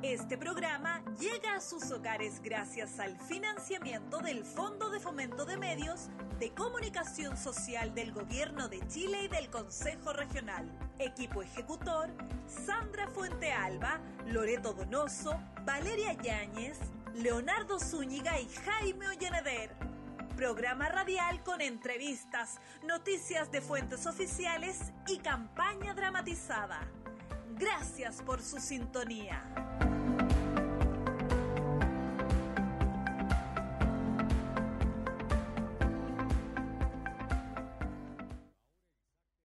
Speaker 3: Este programa llega a sus hogares gracias al financiamiento del Fondo de Fomento de Medios de Comunicación Social del Gobierno de Chile y del Consejo Regional. Equipo ejecutor, Sandra Fuente Alba, Loreto Donoso, Valeria Yáñez, Leonardo Zúñiga y Jaime Olleneder. Programa radial con entrevistas, noticias de fuentes oficiales y campaña dramatizada. Gracias por su sintonía.